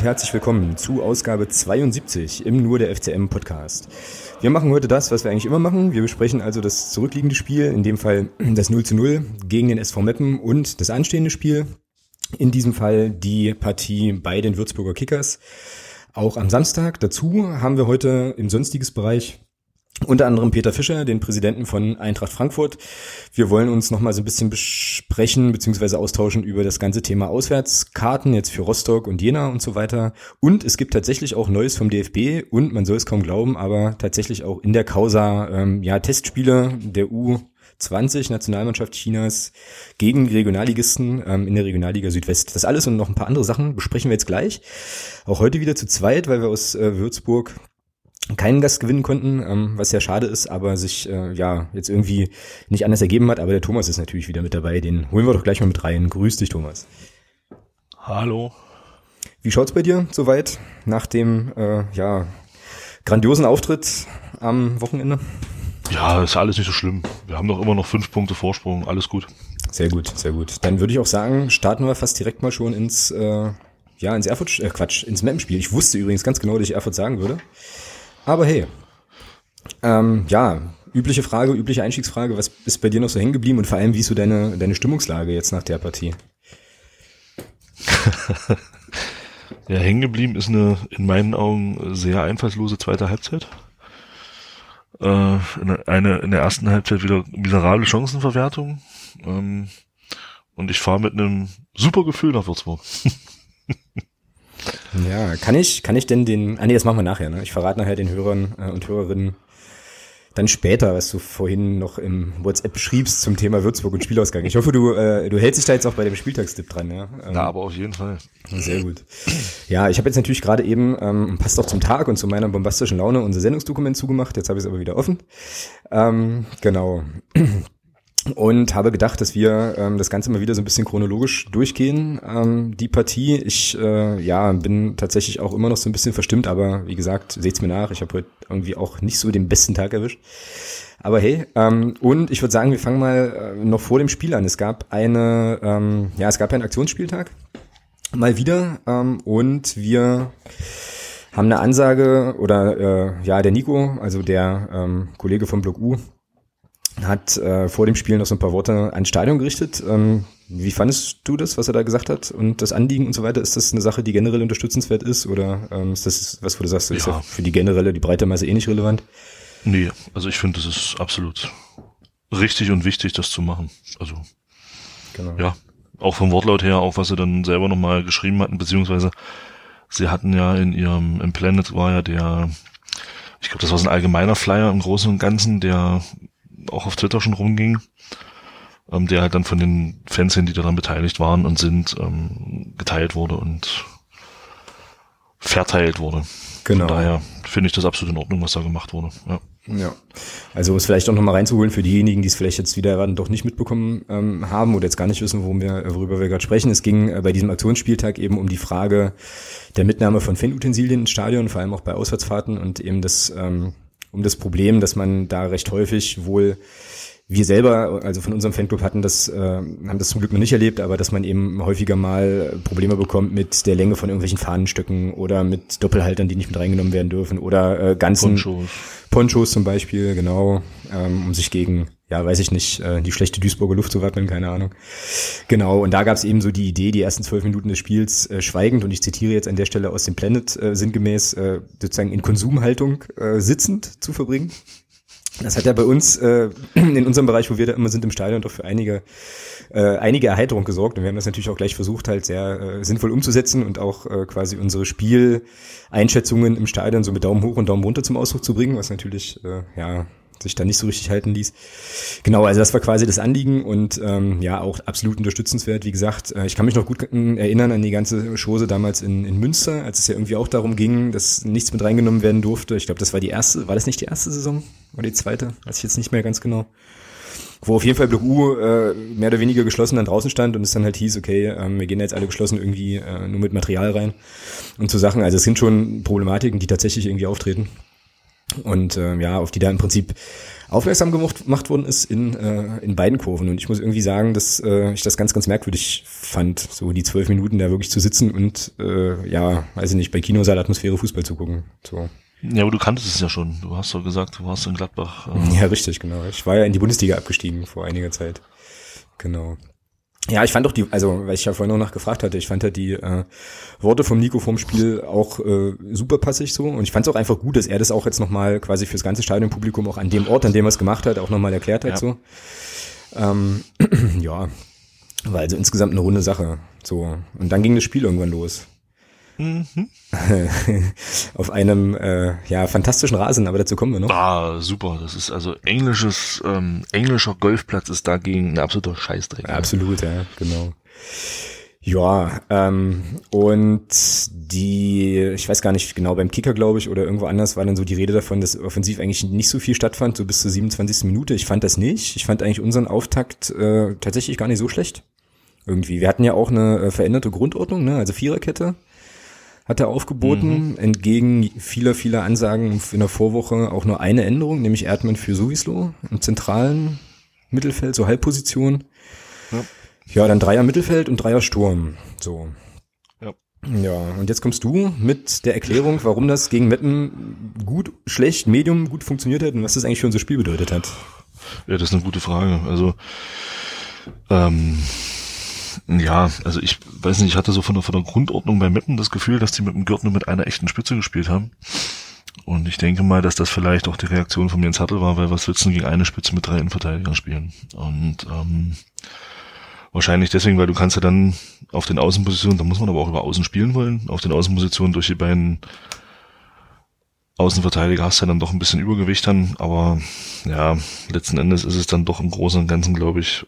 Und herzlich willkommen zu Ausgabe 72 im Nur der FCM Podcast. Wir machen heute das, was wir eigentlich immer machen. Wir besprechen also das zurückliegende Spiel, in dem Fall das 0 zu 0 gegen den SV Meppen und das anstehende Spiel. In diesem Fall die Partie bei den Würzburger Kickers. Auch am Samstag. Dazu haben wir heute im sonstiges Bereich unter anderem Peter Fischer, den Präsidenten von Eintracht Frankfurt. Wir wollen uns noch mal so ein bisschen besprechen bzw. austauschen über das ganze Thema Auswärtskarten jetzt für Rostock und Jena und so weiter. Und es gibt tatsächlich auch Neues vom DFB und man soll es kaum glauben, aber tatsächlich auch in der Causa ähm, ja Testspiele der U20 Nationalmannschaft Chinas gegen Regionalligisten ähm, in der Regionalliga Südwest. Das alles und noch ein paar andere Sachen besprechen wir jetzt gleich. Auch heute wieder zu zweit, weil wir aus äh, Würzburg keinen Gast gewinnen konnten, ähm, was sehr schade ist, aber sich äh, ja jetzt irgendwie nicht anders ergeben hat. Aber der Thomas ist natürlich wieder mit dabei. Den holen wir doch gleich mal mit rein. Grüß dich, Thomas. Hallo. Wie schaut's bei dir soweit nach dem äh, ja grandiosen Auftritt am Wochenende? Ja, ist alles nicht so schlimm. Wir haben doch immer noch fünf Punkte Vorsprung. Alles gut. Sehr gut, sehr gut. Dann würde ich auch sagen, starten wir fast direkt mal schon ins äh, ja ins Erfurt äh, Quatsch ins Mappenspiel. Ich wusste übrigens ganz genau, dass ich Erfurt sagen würde. Aber hey, ähm, ja, übliche Frage, übliche Einstiegsfrage, was ist bei dir noch so hängen geblieben und vor allem, wie ist so deine, deine Stimmungslage jetzt nach der Partie? ja, hängen geblieben ist eine in meinen Augen sehr einfallslose zweite Halbzeit. Äh, eine in der ersten Halbzeit wieder miserable Chancenverwertung. Ähm, und ich fahre mit einem super Gefühl nach Würzburg. Ja, kann ich, kann ich denn den, ah nee, das machen wir nachher, ne? Ich verrate nachher den Hörern äh, und Hörerinnen dann später, was du vorhin noch im WhatsApp beschriebst zum Thema Würzburg und Spielausgang. Ich hoffe, du, äh, du hältst dich da jetzt auch bei dem Spieltagstipp dran, ja? Ähm, Na, aber auf jeden Fall. Sehr gut. Ja, ich habe jetzt natürlich gerade eben, ähm, passt auch zum Tag und zu meiner bombastischen Laune, unser Sendungsdokument zugemacht. Jetzt habe ich es aber wieder offen. Ähm, genau und habe gedacht, dass wir ähm, das Ganze mal wieder so ein bisschen chronologisch durchgehen. Ähm, die Partie, ich äh, ja bin tatsächlich auch immer noch so ein bisschen verstimmt, aber wie gesagt, seht's mir nach. Ich habe heute irgendwie auch nicht so den besten Tag erwischt. Aber hey, ähm, und ich würde sagen, wir fangen mal äh, noch vor dem Spiel an. Es gab eine, ähm, ja, es gab einen Aktionsspieltag mal wieder ähm, und wir haben eine Ansage oder äh, ja, der Nico, also der ähm, Kollege vom Block U, hat äh, vor dem Spiel noch so ein paar Worte ans Stadion gerichtet. Ähm, wie fandest du das, was er da gesagt hat und das Anliegen und so weiter? Ist das eine Sache, die generell unterstützenswert ist oder ähm, ist das was, wo du sagst, ist ja. für die generelle, die breite Masse eh nicht relevant? Nee, also ich finde, das ist absolut richtig und wichtig, das zu machen. Also genau. ja, auch vom Wortlaut her, auch was sie dann selber nochmal geschrieben hatten, beziehungsweise sie hatten ja in ihrem im Planet war ja der, ich glaube, das war so ein allgemeiner Flyer im Großen und Ganzen, der auch auf Twitter schon rumging, ähm, der halt dann von den Fans, die daran beteiligt waren und sind, ähm, geteilt wurde und verteilt wurde. Genau. Von daher finde ich das absolut in Ordnung, was da gemacht wurde. Ja. Ja, also um es vielleicht auch nochmal reinzuholen für diejenigen, die es vielleicht jetzt wieder doch nicht mitbekommen ähm, haben oder jetzt gar nicht wissen, worum wir, worüber wir gerade sprechen. Es ging äh, bei diesem Aktionsspieltag eben um die Frage der Mitnahme von Fanutensilien ins Stadion, vor allem auch bei Auswärtsfahrten und eben das ähm, um das Problem, dass man da recht häufig wohl wir selber, also von unserem Fanclub hatten das, äh, haben das zum Glück noch nicht erlebt, aber dass man eben häufiger mal Probleme bekommt mit der Länge von irgendwelchen Fahnenstöcken oder mit Doppelhaltern, die nicht mit reingenommen werden dürfen oder äh, ganzen Ponchos, Ponchos zum Beispiel, genau, ähm, um sich gegen ja, weiß ich nicht, äh, die schlechte Duisburger Luft zu wappnen, keine Ahnung. Genau, und da gab es eben so die Idee, die ersten zwölf Minuten des Spiels äh, schweigend, und ich zitiere jetzt an der Stelle aus dem Planet äh, sinngemäß, äh, sozusagen in Konsumhaltung äh, sitzend zu verbringen. Das hat ja bei uns äh, in unserem Bereich, wo wir da immer sind im Stadion, doch für einige äh, einige Erheiterung gesorgt und wir haben das natürlich auch gleich versucht, halt sehr äh, sinnvoll umzusetzen und auch äh, quasi unsere Spieleinschätzungen im Stadion so mit Daumen hoch und Daumen runter zum Ausdruck zu bringen, was natürlich äh, ja sich da nicht so richtig halten ließ. Genau, also das war quasi das Anliegen und ähm, ja, auch absolut unterstützenswert. Wie gesagt, äh, ich kann mich noch gut erinnern an die ganze Chose damals in, in Münster, als es ja irgendwie auch darum ging, dass nichts mit reingenommen werden durfte. Ich glaube, das war die erste, war das nicht die erste Saison? Oder die zweite? Weiß ich jetzt nicht mehr ganz genau. Wo auf jeden Fall Block U äh, mehr oder weniger geschlossen dann draußen stand und es dann halt hieß, okay, ähm, wir gehen jetzt alle geschlossen irgendwie äh, nur mit Material rein und so Sachen. Also es sind schon Problematiken, die tatsächlich irgendwie auftreten. Und äh, ja, auf die da im Prinzip aufmerksam gemacht worden ist in, äh, in beiden Kurven. Und ich muss irgendwie sagen, dass äh, ich das ganz, ganz merkwürdig fand, so die zwölf Minuten da wirklich zu sitzen und äh, ja, weiß ich nicht, bei Kinosaal-Atmosphäre Fußball zu gucken. So. Ja, aber du kanntest es ja schon. Du hast doch gesagt, du warst in Gladbach. Äh ja, richtig, genau. Ich war ja in die Bundesliga abgestiegen vor einiger Zeit. Genau. Ja, ich fand doch die, also weil ich ja vorhin noch nachgefragt hatte, ich fand halt die äh, Worte vom Nico vom Spiel auch äh, super passig so und ich fand es auch einfach gut, dass er das auch jetzt nochmal quasi fürs ganze Stadionpublikum auch an dem Ort, an dem er es gemacht hat, auch nochmal erklärt hat ja. so. Ähm, ja, war also insgesamt eine runde Sache so und dann ging das Spiel irgendwann los. Mhm. Auf einem äh, ja fantastischen Rasen, aber dazu kommen wir noch. Ah, super. Das ist also englisches, ähm, englischer Golfplatz ist dagegen ein absoluter Scheißdreck. Ja, absolut, ja, genau. Ja, ähm, und die, ich weiß gar nicht genau, beim Kicker, glaube ich, oder irgendwo anders war dann so die Rede davon, dass offensiv eigentlich nicht so viel stattfand, so bis zur 27. Minute. Ich fand das nicht. Ich fand eigentlich unseren Auftakt äh, tatsächlich gar nicht so schlecht. Irgendwie. Wir hatten ja auch eine äh, veränderte Grundordnung, ne? also Viererkette hat er aufgeboten, mhm. entgegen vieler, vieler Ansagen in der Vorwoche auch nur eine Änderung, nämlich Erdmann für Suvislo im zentralen Mittelfeld, so Halbposition. Ja. ja, dann Dreier Mittelfeld und Dreier Sturm. So. Ja. Ja, und jetzt kommst du mit der Erklärung, warum das gegen Meppen gut, schlecht, medium gut funktioniert hat und was das eigentlich für unser Spiel bedeutet hat. Ja, das ist eine gute Frage. Also, ähm, ja, also ich weiß nicht, ich hatte so von der, von der Grundordnung bei Meppen das Gefühl, dass die mit dem Gürtel nur mit einer echten Spitze gespielt haben. Und ich denke mal, dass das vielleicht auch die Reaktion von Jens Hattel war, weil was willst du gegen eine Spitze mit drei Innenverteidigern spielen? Und ähm, wahrscheinlich deswegen, weil du kannst ja dann auf den Außenpositionen, da muss man aber auch über Außen spielen wollen, auf den Außenpositionen durch die beiden Außenverteidiger hast du dann doch ein bisschen Übergewicht dann, aber ja, letzten Endes ist es dann doch im Großen und Ganzen, glaube ich,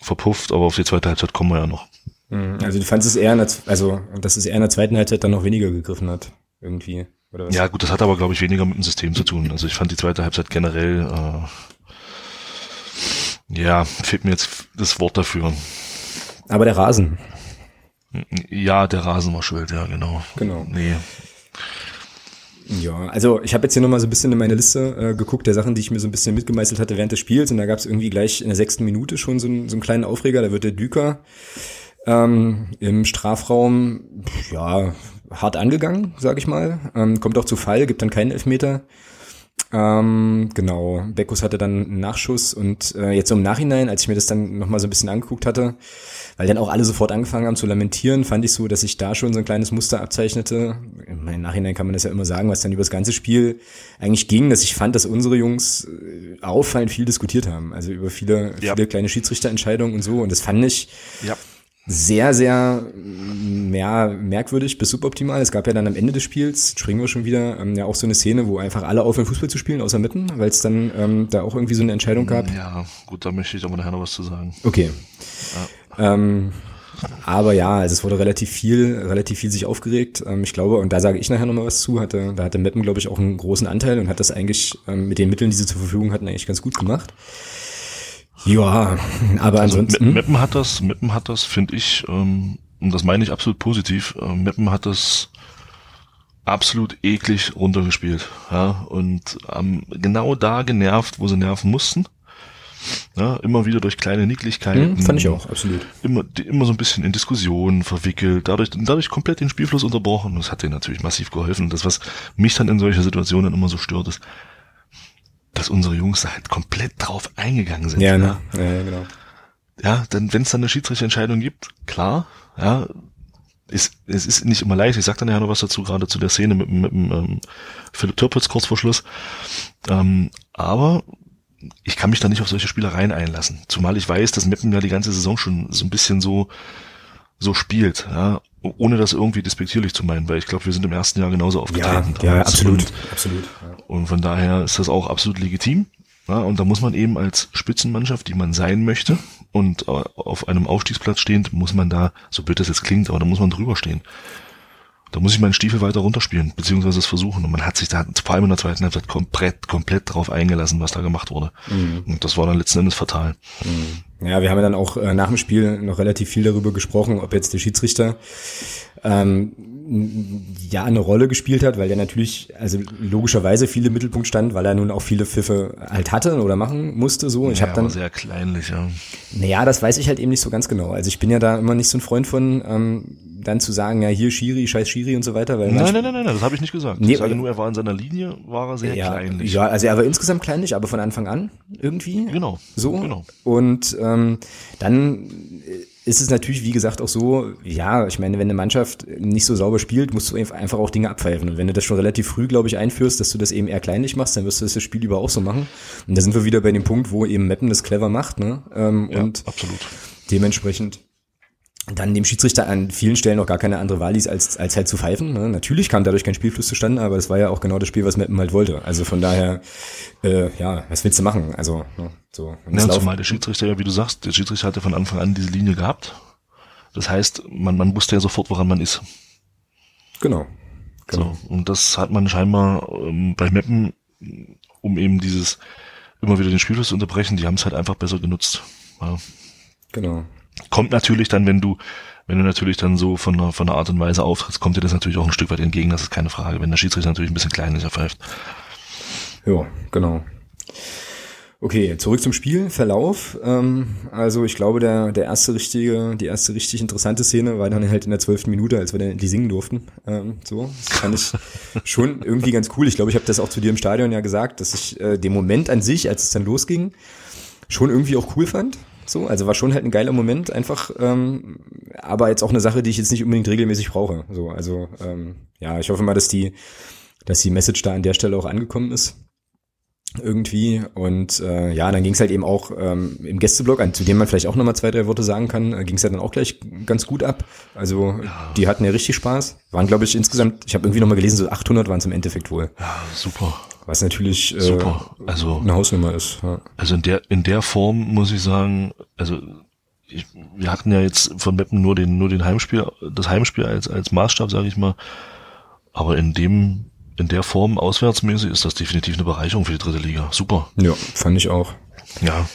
verpufft, aber auf die zweite Halbzeit kommen wir ja noch. Mhm. Also du fandest es eher, in der, also dass es eher in der zweiten Halbzeit dann noch weniger gegriffen hat, irgendwie. Oder was? Ja gut, das hat aber glaube ich weniger mit dem System zu tun. Also ich fand die zweite Halbzeit generell, äh, ja, fehlt mir jetzt das Wort dafür. Aber der Rasen. Ja, der Rasen war schuld, ja genau. Genau. Nee. Ja, also ich habe jetzt hier nochmal so ein bisschen in meine Liste äh, geguckt, der Sachen, die ich mir so ein bisschen mitgemeißelt hatte während des Spiels. Und da gab es irgendwie gleich in der sechsten Minute schon so, ein, so einen kleinen Aufreger. Da wird der Düker ähm, im Strafraum ja hart angegangen, sag ich mal. Ähm, kommt auch zu Fall, gibt dann keinen Elfmeter. Ähm, genau, Beckus hatte dann einen Nachschuss und äh, jetzt so im Nachhinein, als ich mir das dann nochmal so ein bisschen angeguckt hatte, weil dann auch alle sofort angefangen haben zu lamentieren, fand ich so, dass sich da schon so ein kleines Muster abzeichnete. Im Nachhinein kann man das ja immer sagen, was dann über das ganze Spiel eigentlich ging, dass ich fand, dass unsere Jungs äh, auffallend viel diskutiert haben, also über viele, ja. viele kleine Schiedsrichterentscheidungen und so und das fand ich ja sehr, sehr ja, merkwürdig bis suboptimal. Es gab ja dann am Ende des Spiels, springen wir schon wieder, ähm, ja auch so eine Szene, wo einfach alle aufhören, Fußball zu spielen, außer Mitten, weil es dann ähm, da auch irgendwie so eine Entscheidung gab. Ja, gut, da möchte ich aber nachher noch was zu sagen. Okay. Ja. Ähm, aber ja, also es wurde relativ viel, relativ viel sich aufgeregt. Ähm, ich glaube, und da sage ich nachher nochmal was zu, hatte, da hatte Meppen, glaube ich, auch einen großen Anteil und hat das eigentlich ähm, mit den Mitteln, die sie zur Verfügung hatten, eigentlich ganz gut gemacht. Ja, aber also ansonsten. Meppen hat das, Meppen hat das, finde ich, ähm, und das meine ich absolut positiv, äh, Meppen hat das absolut eklig runtergespielt. Ja, und ähm, genau da genervt, wo sie nerven mussten. Ja, immer wieder durch kleine Nicklichkeiten. Mhm, fand ich auch, absolut. Immer, die, immer so ein bisschen in Diskussionen verwickelt, dadurch, dadurch komplett den Spielfluss unterbrochen. Das hat denen natürlich massiv geholfen. Das, was mich dann in solchen Situationen immer so stört, ist, dass unsere Jungs halt komplett drauf eingegangen sind. Ja, ne? ja, ja genau. Ja, dann, wenn es dann eine Schiedsrichterentscheidung gibt, klar, ja, ist, es ist nicht immer leicht. Ich sag dann ja noch was dazu, gerade zu der Szene mit, mit, mit ähm, Philipp Türpitz kurz vor Schluss. Ähm, aber ich kann mich da nicht auf solche Spielereien einlassen. Zumal ich weiß, dass Meppen ja die ganze Saison schon so ein bisschen so so spielt, ja, ohne das irgendwie despektierlich zu meinen, weil ich glaube, wir sind im ersten Jahr genauso aufgetreten. Ja, ja absolut, und, absolut. Ja. Und von daher ist das auch absolut legitim. Ja, und da muss man eben als Spitzenmannschaft, die man sein möchte, und auf einem Aufstiegsplatz stehend, muss man da, so blöd das jetzt klingt, aber da muss man drüber stehen. Da muss ich meinen Stiefel weiter runterspielen, beziehungsweise es versuchen. Und man hat sich da vor allem in der zweiten Halbzeit komplett, komplett drauf eingelassen, was da gemacht wurde. Mhm. Und das war dann letzten Endes fatal. Mhm. Ja, wir haben ja dann auch äh, nach dem Spiel noch relativ viel darüber gesprochen, ob jetzt der Schiedsrichter ähm, ja eine Rolle gespielt hat, weil er natürlich, also logischerweise viele im Mittelpunkt stand, weil er nun auch viele Pfiffe halt hatte oder machen musste. So, ich ja, habe dann sehr kleinlich, ja. Naja, das weiß ich halt eben nicht so ganz genau. Also ich bin ja da immer nicht so ein Freund von, ähm, dann zu sagen, ja hier Schiri, scheiß Schiri und so weiter. Weil nein, nein, nein, nein, das habe ich nicht gesagt. Nee, ich sage nur, er war in seiner Linie, war er sehr ja, kleinlich. Ja, also er war insgesamt kleinlich, aber von Anfang an irgendwie. Genau. So. Genau. Und ähm, dann ist es natürlich, wie gesagt, auch so, ja, ich meine, wenn eine Mannschaft nicht so sauber spielt, musst du einfach auch Dinge abpfeifen. Und wenn du das schon relativ früh, glaube ich, einführst, dass du das eben eher kleinlich machst, dann wirst du das, das Spiel über auch so machen. Und da sind wir wieder bei dem Punkt, wo eben Mappen das clever macht, ne? Ähm, ja, und absolut. dementsprechend dann dem Schiedsrichter an vielen Stellen noch gar keine andere Wahl ließ, als, als halt zu pfeifen. Ne? Natürlich kam dadurch kein Spielfluss zustande, aber es war ja auch genau das Spiel, was Meppen halt wollte. Also von daher, äh, ja, was willst du machen? Also ne, so. Ja, zumal der Schiedsrichter ja, wie du sagst, der Schiedsrichter hatte von Anfang an diese Linie gehabt. Das heißt, man, man wusste ja sofort, woran man ist. Genau. genau. So, und das hat man scheinbar ähm, bei Meppen, um eben dieses immer wieder den Spielfluss zu unterbrechen, die haben es halt einfach besser genutzt. Ja. Genau. Kommt natürlich dann, wenn du, wenn du natürlich dann so von der, von der Art und Weise auftrittst, kommt dir das natürlich auch ein Stück weit entgegen, das ist keine Frage. Wenn der Schiedsrichter natürlich ein bisschen kleinlicher pfeift. Ja, genau. Okay, zurück zum Spielverlauf. Ähm, also ich glaube, der, der erste richtige, die erste richtig interessante Szene war dann halt in der zwölften Minute, als wir dann endlich singen durften. Ähm, so, das fand ich schon irgendwie ganz cool. Ich glaube, ich habe das auch zu dir im Stadion ja gesagt, dass ich äh, den Moment an sich, als es dann losging, schon irgendwie auch cool fand. So, also war schon halt ein geiler Moment, einfach, ähm, aber jetzt auch eine Sache, die ich jetzt nicht unbedingt regelmäßig brauche. So, also ähm, ja, ich hoffe mal, dass die, dass die Message da an der Stelle auch angekommen ist irgendwie und äh, ja, dann ging es halt eben auch ähm, im Gästeblock, an zu dem man vielleicht auch nochmal zwei, drei Worte sagen kann, äh, ging es ja dann auch gleich ganz gut ab. Also ja. die hatten ja richtig Spaß. Waren glaube ich insgesamt, ich habe irgendwie nochmal gelesen, so 800 waren es im Endeffekt wohl. Ja, super. Was natürlich äh, super. Also, eine Hausnummer ist. Ja. Also in der in der Form muss ich sagen, also ich, wir hatten ja jetzt von Meppen nur den nur den Heimspiel, das Heimspiel als als Maßstab, sage ich mal. Aber in dem in der Form auswärtsmäßig ist das definitiv eine Bereicherung für die dritte Liga. Super. Ja, fand ich auch. Ja.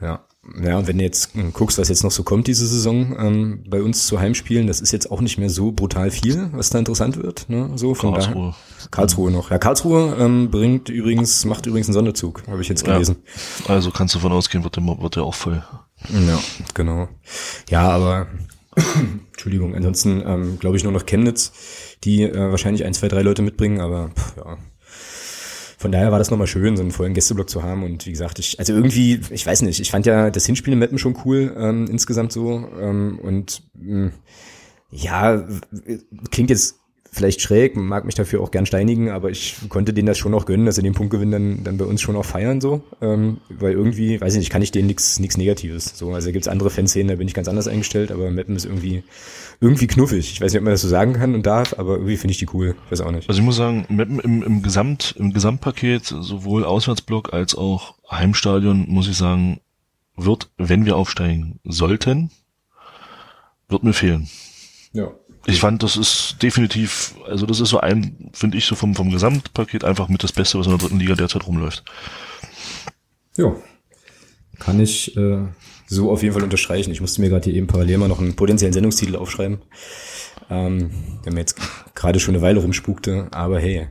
Ja. Ja, und wenn du jetzt guckst, was jetzt noch so kommt diese Saison ähm, bei uns zu Heimspielen, das ist jetzt auch nicht mehr so brutal viel, was da interessant wird. Ne? So von Karlsruhe. Da, Karlsruhe noch. Ja, Karlsruhe ähm, bringt übrigens, macht übrigens einen Sonderzug, habe ich jetzt gelesen. Ja, also kannst du davon ausgehen, wird der, wird der auch voll. Ja, genau. Ja, aber Entschuldigung, ansonsten ähm, glaube ich nur noch Chemnitz die äh, wahrscheinlich ein, zwei, drei Leute mitbringen, aber pff, ja. Von daher war das nochmal schön, so einen vollen Gästeblock zu haben. Und wie gesagt, ich, also irgendwie, ich weiß nicht, ich fand ja das Hinspiel in Meppen schon cool, ähm, insgesamt so. Ähm, und mh, ja, klingt jetzt vielleicht schräg, mag mich dafür auch gern steinigen, aber ich konnte denen das schon auch gönnen, dass sie den Punktgewinn dann, dann bei uns schon auch feiern, so. Ähm, weil irgendwie, weiß ich nicht, kann ich denen nichts Negatives. So, also gibt's andere Fanszenen, da bin ich ganz anders eingestellt, aber Meppen ist irgendwie irgendwie knuffig. Ich weiß nicht, ob man das so sagen kann und darf, aber irgendwie finde ich die cool. Ich weiß auch nicht. Also ich muss sagen, Meppen im, im Gesamt, im Gesamtpaket, sowohl Auswärtsblock als auch Heimstadion, muss ich sagen, wird, wenn wir aufsteigen sollten, wird mir fehlen. Ja. Ich fand, das ist definitiv, also das ist so ein, finde ich so vom, vom Gesamtpaket einfach mit das Beste, was in der dritten Liga derzeit rumläuft. Ja. Kann ich äh, so auf jeden Fall unterstreichen. Ich musste mir gerade hier eben parallel mal noch einen potenziellen Sendungstitel aufschreiben. Ähm, der mir jetzt gerade schon eine Weile rumspukte, aber hey.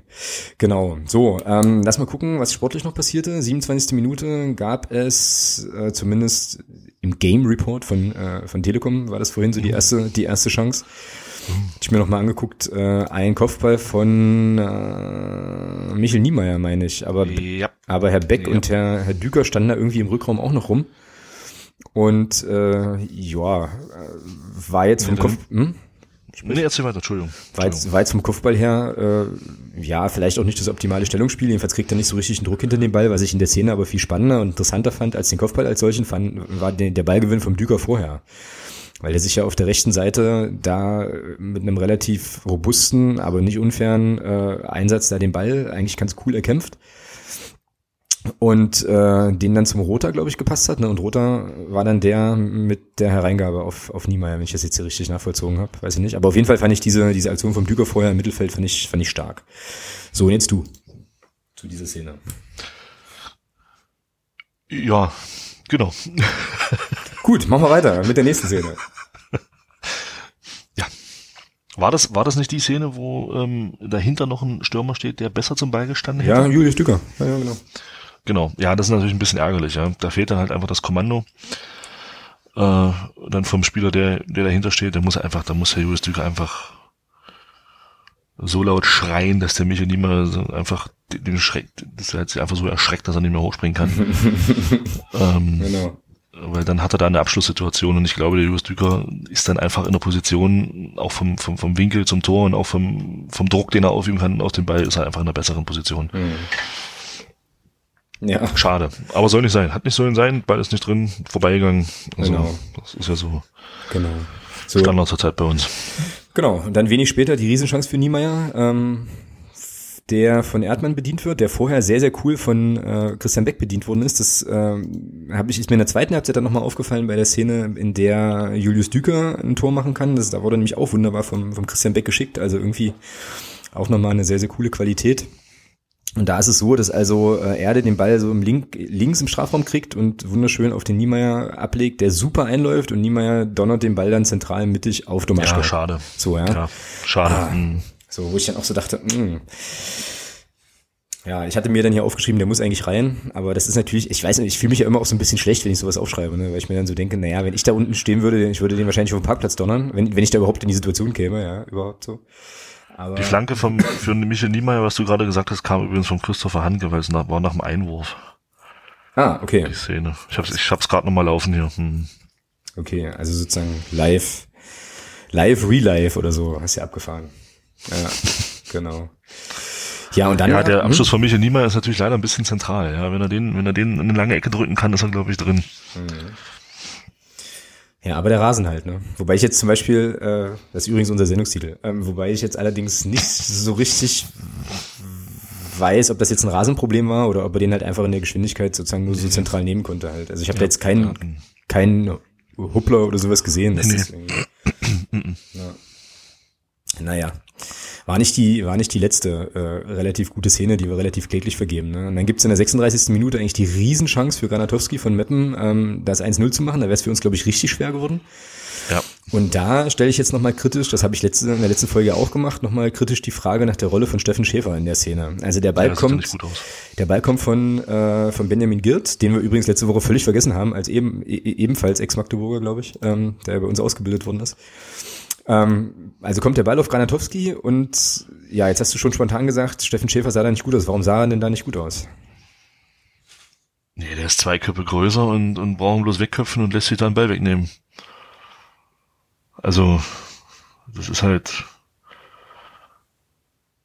Genau. So, ähm, lass mal gucken, was sportlich noch passierte. 27. Minute gab es äh, zumindest im Game Report von, äh, von Telekom, war das vorhin so die erste, die erste Chance. Ich mir noch mal angeguckt, äh, ein Kopfball von äh, Michel Niemeyer, meine ich. Aber, ja. aber Herr Beck ja. und Herr, Herr Düker standen da irgendwie im Rückraum auch noch rum. Und äh, ja, äh, war jetzt vom Kopf. Hm? Nee, erzähl weiter, Entschuldigung. War jetzt, war jetzt vom Kopfball her, äh, ja, vielleicht auch nicht das optimale Stellungsspiel. Jedenfalls kriegt er nicht so richtig einen Druck hinter den Ball, was ich in der Szene aber viel spannender und interessanter fand als den Kopfball als solchen, fand, war der, der Ballgewinn vom Düker vorher weil er sich ja auf der rechten Seite da mit einem relativ robusten, aber nicht unfairen äh, Einsatz da den Ball eigentlich ganz cool erkämpft. Und äh, den dann zum Roter, glaube ich, gepasst hat. Ne? Und Roter war dann der mit der Hereingabe auf, auf Niemeyer, wenn ich das jetzt hier richtig nachvollzogen habe. Weiß ich nicht. Aber auf jeden Fall fand ich diese, diese Aktion vom Düker vorher im Mittelfeld fand ich, fand ich stark. So, und jetzt du. Zu dieser Szene. Ja, genau. Gut, machen wir weiter mit der nächsten Szene. Ja. War das, war das nicht die Szene, wo ähm, dahinter noch ein Stürmer steht, der besser zum Ball gestanden hätte? Ja, Julius Dücker. Ja, ja, genau. Genau, ja, das ist natürlich ein bisschen ärgerlich. Ja. Da fehlt dann halt einfach das Kommando. Äh, dann vom Spieler, der, der dahinter steht, der muss einfach, da muss der Julius Düker einfach so laut schreien, dass der Michael nicht mehr einfach den schreckt, dass er sich einfach so erschreckt, dass er nicht mehr hochspringen kann. ähm, genau. Weil dann hat er da eine Abschlusssituation und ich glaube, der Julius Düker ist dann einfach in der Position, auch vom, vom, vom Winkel zum Tor und auch vom, vom Druck, den er aufüben kann, aus dem Ball, ist er einfach in einer besseren Position. Mhm. Ja. Schade. Aber soll nicht sein. Hat nicht sollen sein, Ball ist nicht drin, vorbeigegangen. Also, genau. Das ist ja so. Genau. So. Standard zur Zeit bei uns. Genau, und dann wenig später die Riesenchance für Niemeyer, ähm, der von Erdmann bedient wird, der vorher sehr, sehr cool von äh, Christian Beck bedient worden ist. Das äh, hab ich, ist mir in der zweiten Halbzeit dann nochmal aufgefallen bei der Szene, in der Julius Düker ein Tor machen kann. Das, da wurde nämlich auch wunderbar vom, vom Christian Beck geschickt, also irgendwie auch nochmal eine sehr, sehr coole Qualität. Und da ist es so, dass also äh, Erde den Ball so im Link, links im Strafraum kriegt und wunderschön auf den Niemeyer ablegt, der super einläuft und Niemeyer donnert den Ball dann zentral mittig auf Domaschke. Ja, schade. So, ja. ja schade. Ah, mhm. so, wo ich dann auch so dachte, mh. Hm. Ja, ich hatte mir dann hier aufgeschrieben, der muss eigentlich rein, aber das ist natürlich, ich weiß nicht, ich fühle mich ja immer auch so ein bisschen schlecht, wenn ich sowas aufschreibe, ne? weil ich mir dann so denke, naja, wenn ich da unten stehen würde, ich würde den wahrscheinlich auf dem Parkplatz donnern, wenn, wenn ich da überhaupt in die Situation käme, ja, überhaupt so. Aber die Flanke vom, für Michel Niemeyer, was du gerade gesagt hast, kam übrigens von Christopher Hanke, weil es nach, war nach dem Einwurf. Ah, okay. Die Szene. Ich hab's, ich hab's gerade nochmal laufen hier. Hm. Okay, also sozusagen live, live, relive oder so, hast du ja abgefahren. Ja, genau. Ja, und dann. Ja, der hm? Abschluss von Michael Niemeyer ist natürlich leider ein bisschen zentral. Ja, wenn er den, wenn er den in eine lange Ecke drücken kann, ist er, glaube ich, drin. Mhm. Ja, aber der Rasen halt, ne? Wobei ich jetzt zum Beispiel, äh, das ist übrigens unser Sendungstitel, ähm, wobei ich jetzt allerdings nicht so richtig weiß, ob das jetzt ein Rasenproblem war oder ob er den halt einfach in der Geschwindigkeit sozusagen nur so zentral nehmen konnte halt. Also ich habe ja, da jetzt keinen keinen Huppler oder sowas gesehen. Das nee. ja. Naja, war nicht die, war nicht die letzte äh, relativ gute Szene, die wir relativ kläglich vergeben. Ne? Und dann gibt's in der 36. Minute eigentlich die Riesenchance für Granatowski von Meppen, ähm, das 1-0 zu machen. Da wäre es für uns, glaube ich, richtig schwer geworden. Ja. Und da stelle ich jetzt nochmal kritisch, das habe ich letzte, in der letzten Folge auch gemacht, nochmal kritisch die Frage nach der Rolle von Steffen Schäfer in der Szene. Also der Ball ja, kommt, der Ball kommt von, äh, von Benjamin Girt, den wir übrigens letzte Woche völlig vergessen haben, als eben, e ebenfalls Ex-Magdeburger, glaube ich, ähm, der bei uns ausgebildet worden ist. Ähm, also kommt der Ball auf Granatowski und ja, jetzt hast du schon spontan gesagt, Steffen Schäfer sah da nicht gut aus. Warum sah er denn da nicht gut aus? Nee, der ist zwei Köpfe größer und, und braucht bloß wegköpfen und lässt sich dann Ball wegnehmen. Also, das ist halt.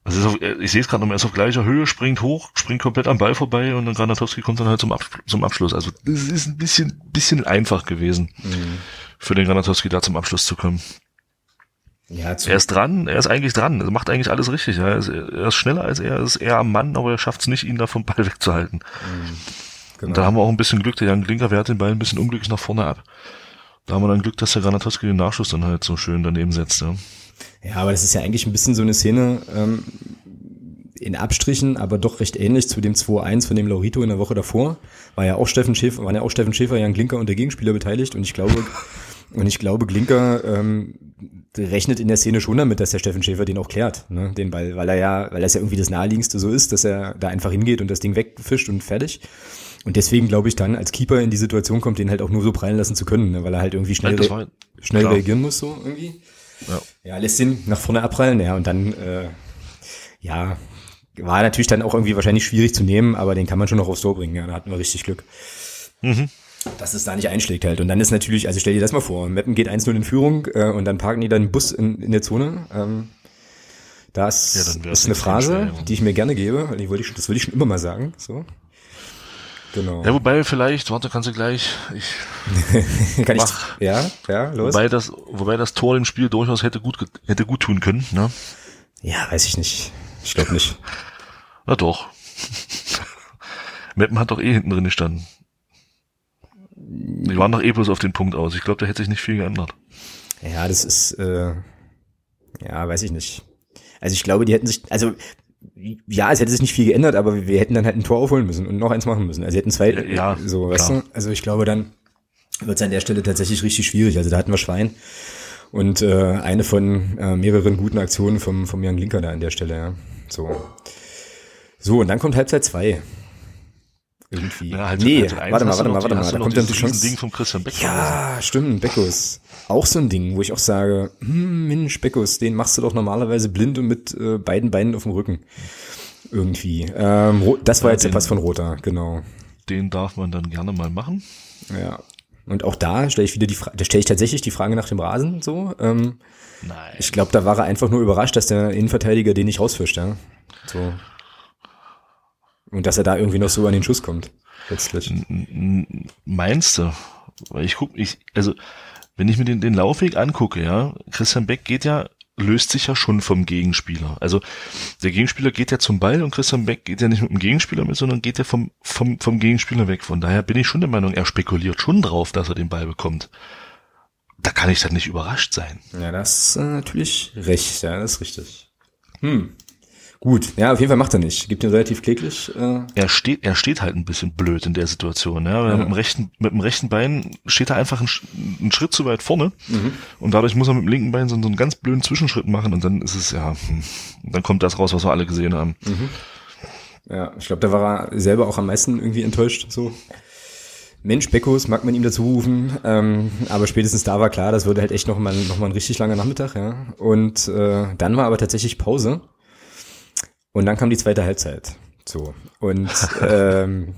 Also auf, ich sehe es gerade noch, er ist auf gleicher Höhe, springt hoch, springt komplett am Ball vorbei und dann Granatowski kommt dann halt zum, Ab zum Abschluss. Also das ist ein bisschen, bisschen einfach gewesen, mhm. für den Granatowski da zum Abschluss zu kommen. Ja, er ist dran, er ist eigentlich dran, er macht eigentlich alles richtig. Ja. Er, ist, er ist schneller als er, ist eher am Mann, aber er schafft es nicht, ihn da vom Ball wegzuhalten. Mhm, genau. Und da haben wir auch ein bisschen Glück, der Jan Glinker wehrt den Ball ein bisschen unglücklich nach vorne ab. Da haben wir dann Glück, dass der Granatowski den Nachschuss dann halt so schön daneben setzt. Ja. ja, aber das ist ja eigentlich ein bisschen so eine Szene, ähm, in Abstrichen, aber doch recht ähnlich zu dem 2-1 von dem Laurito in der Woche davor. War ja auch Steffen Schäfer, waren ja auch Steffen Schäfer, Jan Glinker und der Gegenspieler beteiligt und ich glaube, und ich glaube, Glinker ähm, rechnet in der Szene schon damit, dass der Steffen Schäfer den auch klärt, ne, den Ball, weil er ja, weil das ja irgendwie das naheliegendste so ist, dass er da einfach hingeht und das Ding wegfischt und fertig. Und deswegen glaube ich dann als Keeper in die Situation kommt, den halt auch nur so prallen lassen zu können, ne, weil er halt irgendwie schnell, re schnell klar. reagieren muss so irgendwie. Ja. ja, lässt ihn nach vorne abprallen, ja, und dann, äh, ja, war natürlich dann auch irgendwie wahrscheinlich schwierig zu nehmen, aber den kann man schon noch aufs Tor bringen, ja, da hatten wir richtig Glück. Mhm dass es da nicht einschlägt halt. Und dann ist natürlich, also stell dir das mal vor, Meppen geht 1-0 in Führung äh, und dann parken die dann einen Bus in, in der Zone. Ähm, das ja, ist eine Phrase, die ich mir gerne gebe, ich wollte ich, das will ich schon immer mal sagen. So. Genau. Ja, wobei vielleicht, warte, kannst du gleich. Ich Kann mach, ich? Ja, ja, los. Wobei das, wobei das Tor im Spiel durchaus hätte gut, hätte gut tun können, ne? Ja, weiß ich nicht. Ich glaube nicht. Na doch. Meppen hat doch eh hinten drin gestanden. Die waren doch eh bloß auf den Punkt aus. Ich glaube, da hätte sich nicht viel geändert. Ja, das ist, äh, ja, weiß ich nicht. Also ich glaube, die hätten sich, also ja, es hätte sich nicht viel geändert, aber wir hätten dann halt ein Tor aufholen müssen und noch eins machen müssen. Also sie hätten zwei, ja, so, weißt du? Also ich glaube, dann wird es an der Stelle tatsächlich richtig schwierig. Also da hatten wir Schwein und äh, eine von äh, mehreren guten Aktionen vom, vom Jan Linker da an der Stelle, ja. So. So, und dann kommt Halbzeit zwei irgendwie. Ja, halt, nee, halt warte mal, warte mal, warte mal. Da kommt dann die Chance. Ding vom Christian Beckus. Ja, stimmt, Beckus. Auch so ein Ding, wo ich auch sage, hm, Mensch, Beckus, den machst du doch normalerweise blind und mit äh, beiden Beinen auf dem Rücken. Irgendwie. Ähm, das war ja, jetzt der Pass von Rota, genau. Den darf man dann gerne mal machen. Ja. Und auch da stelle ich wieder die Frage, da stelle ich tatsächlich die Frage nach dem Rasen so. Ähm, Nein. Ich glaube, da war er einfach nur überrascht, dass der Innenverteidiger den nicht rausfischt, ja. So. Und dass er da irgendwie noch so an den Schuss kommt, letztlich. Meinst du? Weil ich guck, ich, also, wenn ich mir den, den Laufweg angucke, ja, Christian Beck geht ja, löst sich ja schon vom Gegenspieler. Also, der Gegenspieler geht ja zum Ball und Christian Beck geht ja nicht mit dem Gegenspieler mit, sondern geht ja vom, vom, vom Gegenspieler weg. Von daher bin ich schon der Meinung, er spekuliert schon drauf, dass er den Ball bekommt. Da kann ich dann nicht überrascht sein. Ja, das ist äh, natürlich recht, ja, das ist richtig. Hm. Gut, ja, auf jeden Fall macht er nicht. Gibt ihn relativ kläglich. Äh. Er steht, er steht halt ein bisschen blöd in der Situation. Ja? ja. Mit, dem rechten, mit dem rechten Bein steht er einfach einen, einen Schritt zu weit vorne mhm. und dadurch muss er mit dem linken Bein so, so einen ganz blöden Zwischenschritt machen und dann ist es ja, hm, dann kommt das raus, was wir alle gesehen haben. Mhm. Ja, ich glaube, da war er selber auch am meisten irgendwie enttäuscht. So. Mensch, Beckos mag man ihm dazu rufen, ähm, aber spätestens da war klar, das würde halt echt noch mal, noch mal ein richtig langer Nachmittag, ja. Und äh, dann war aber tatsächlich Pause und dann kam die zweite Halbzeit. So. Und ähm,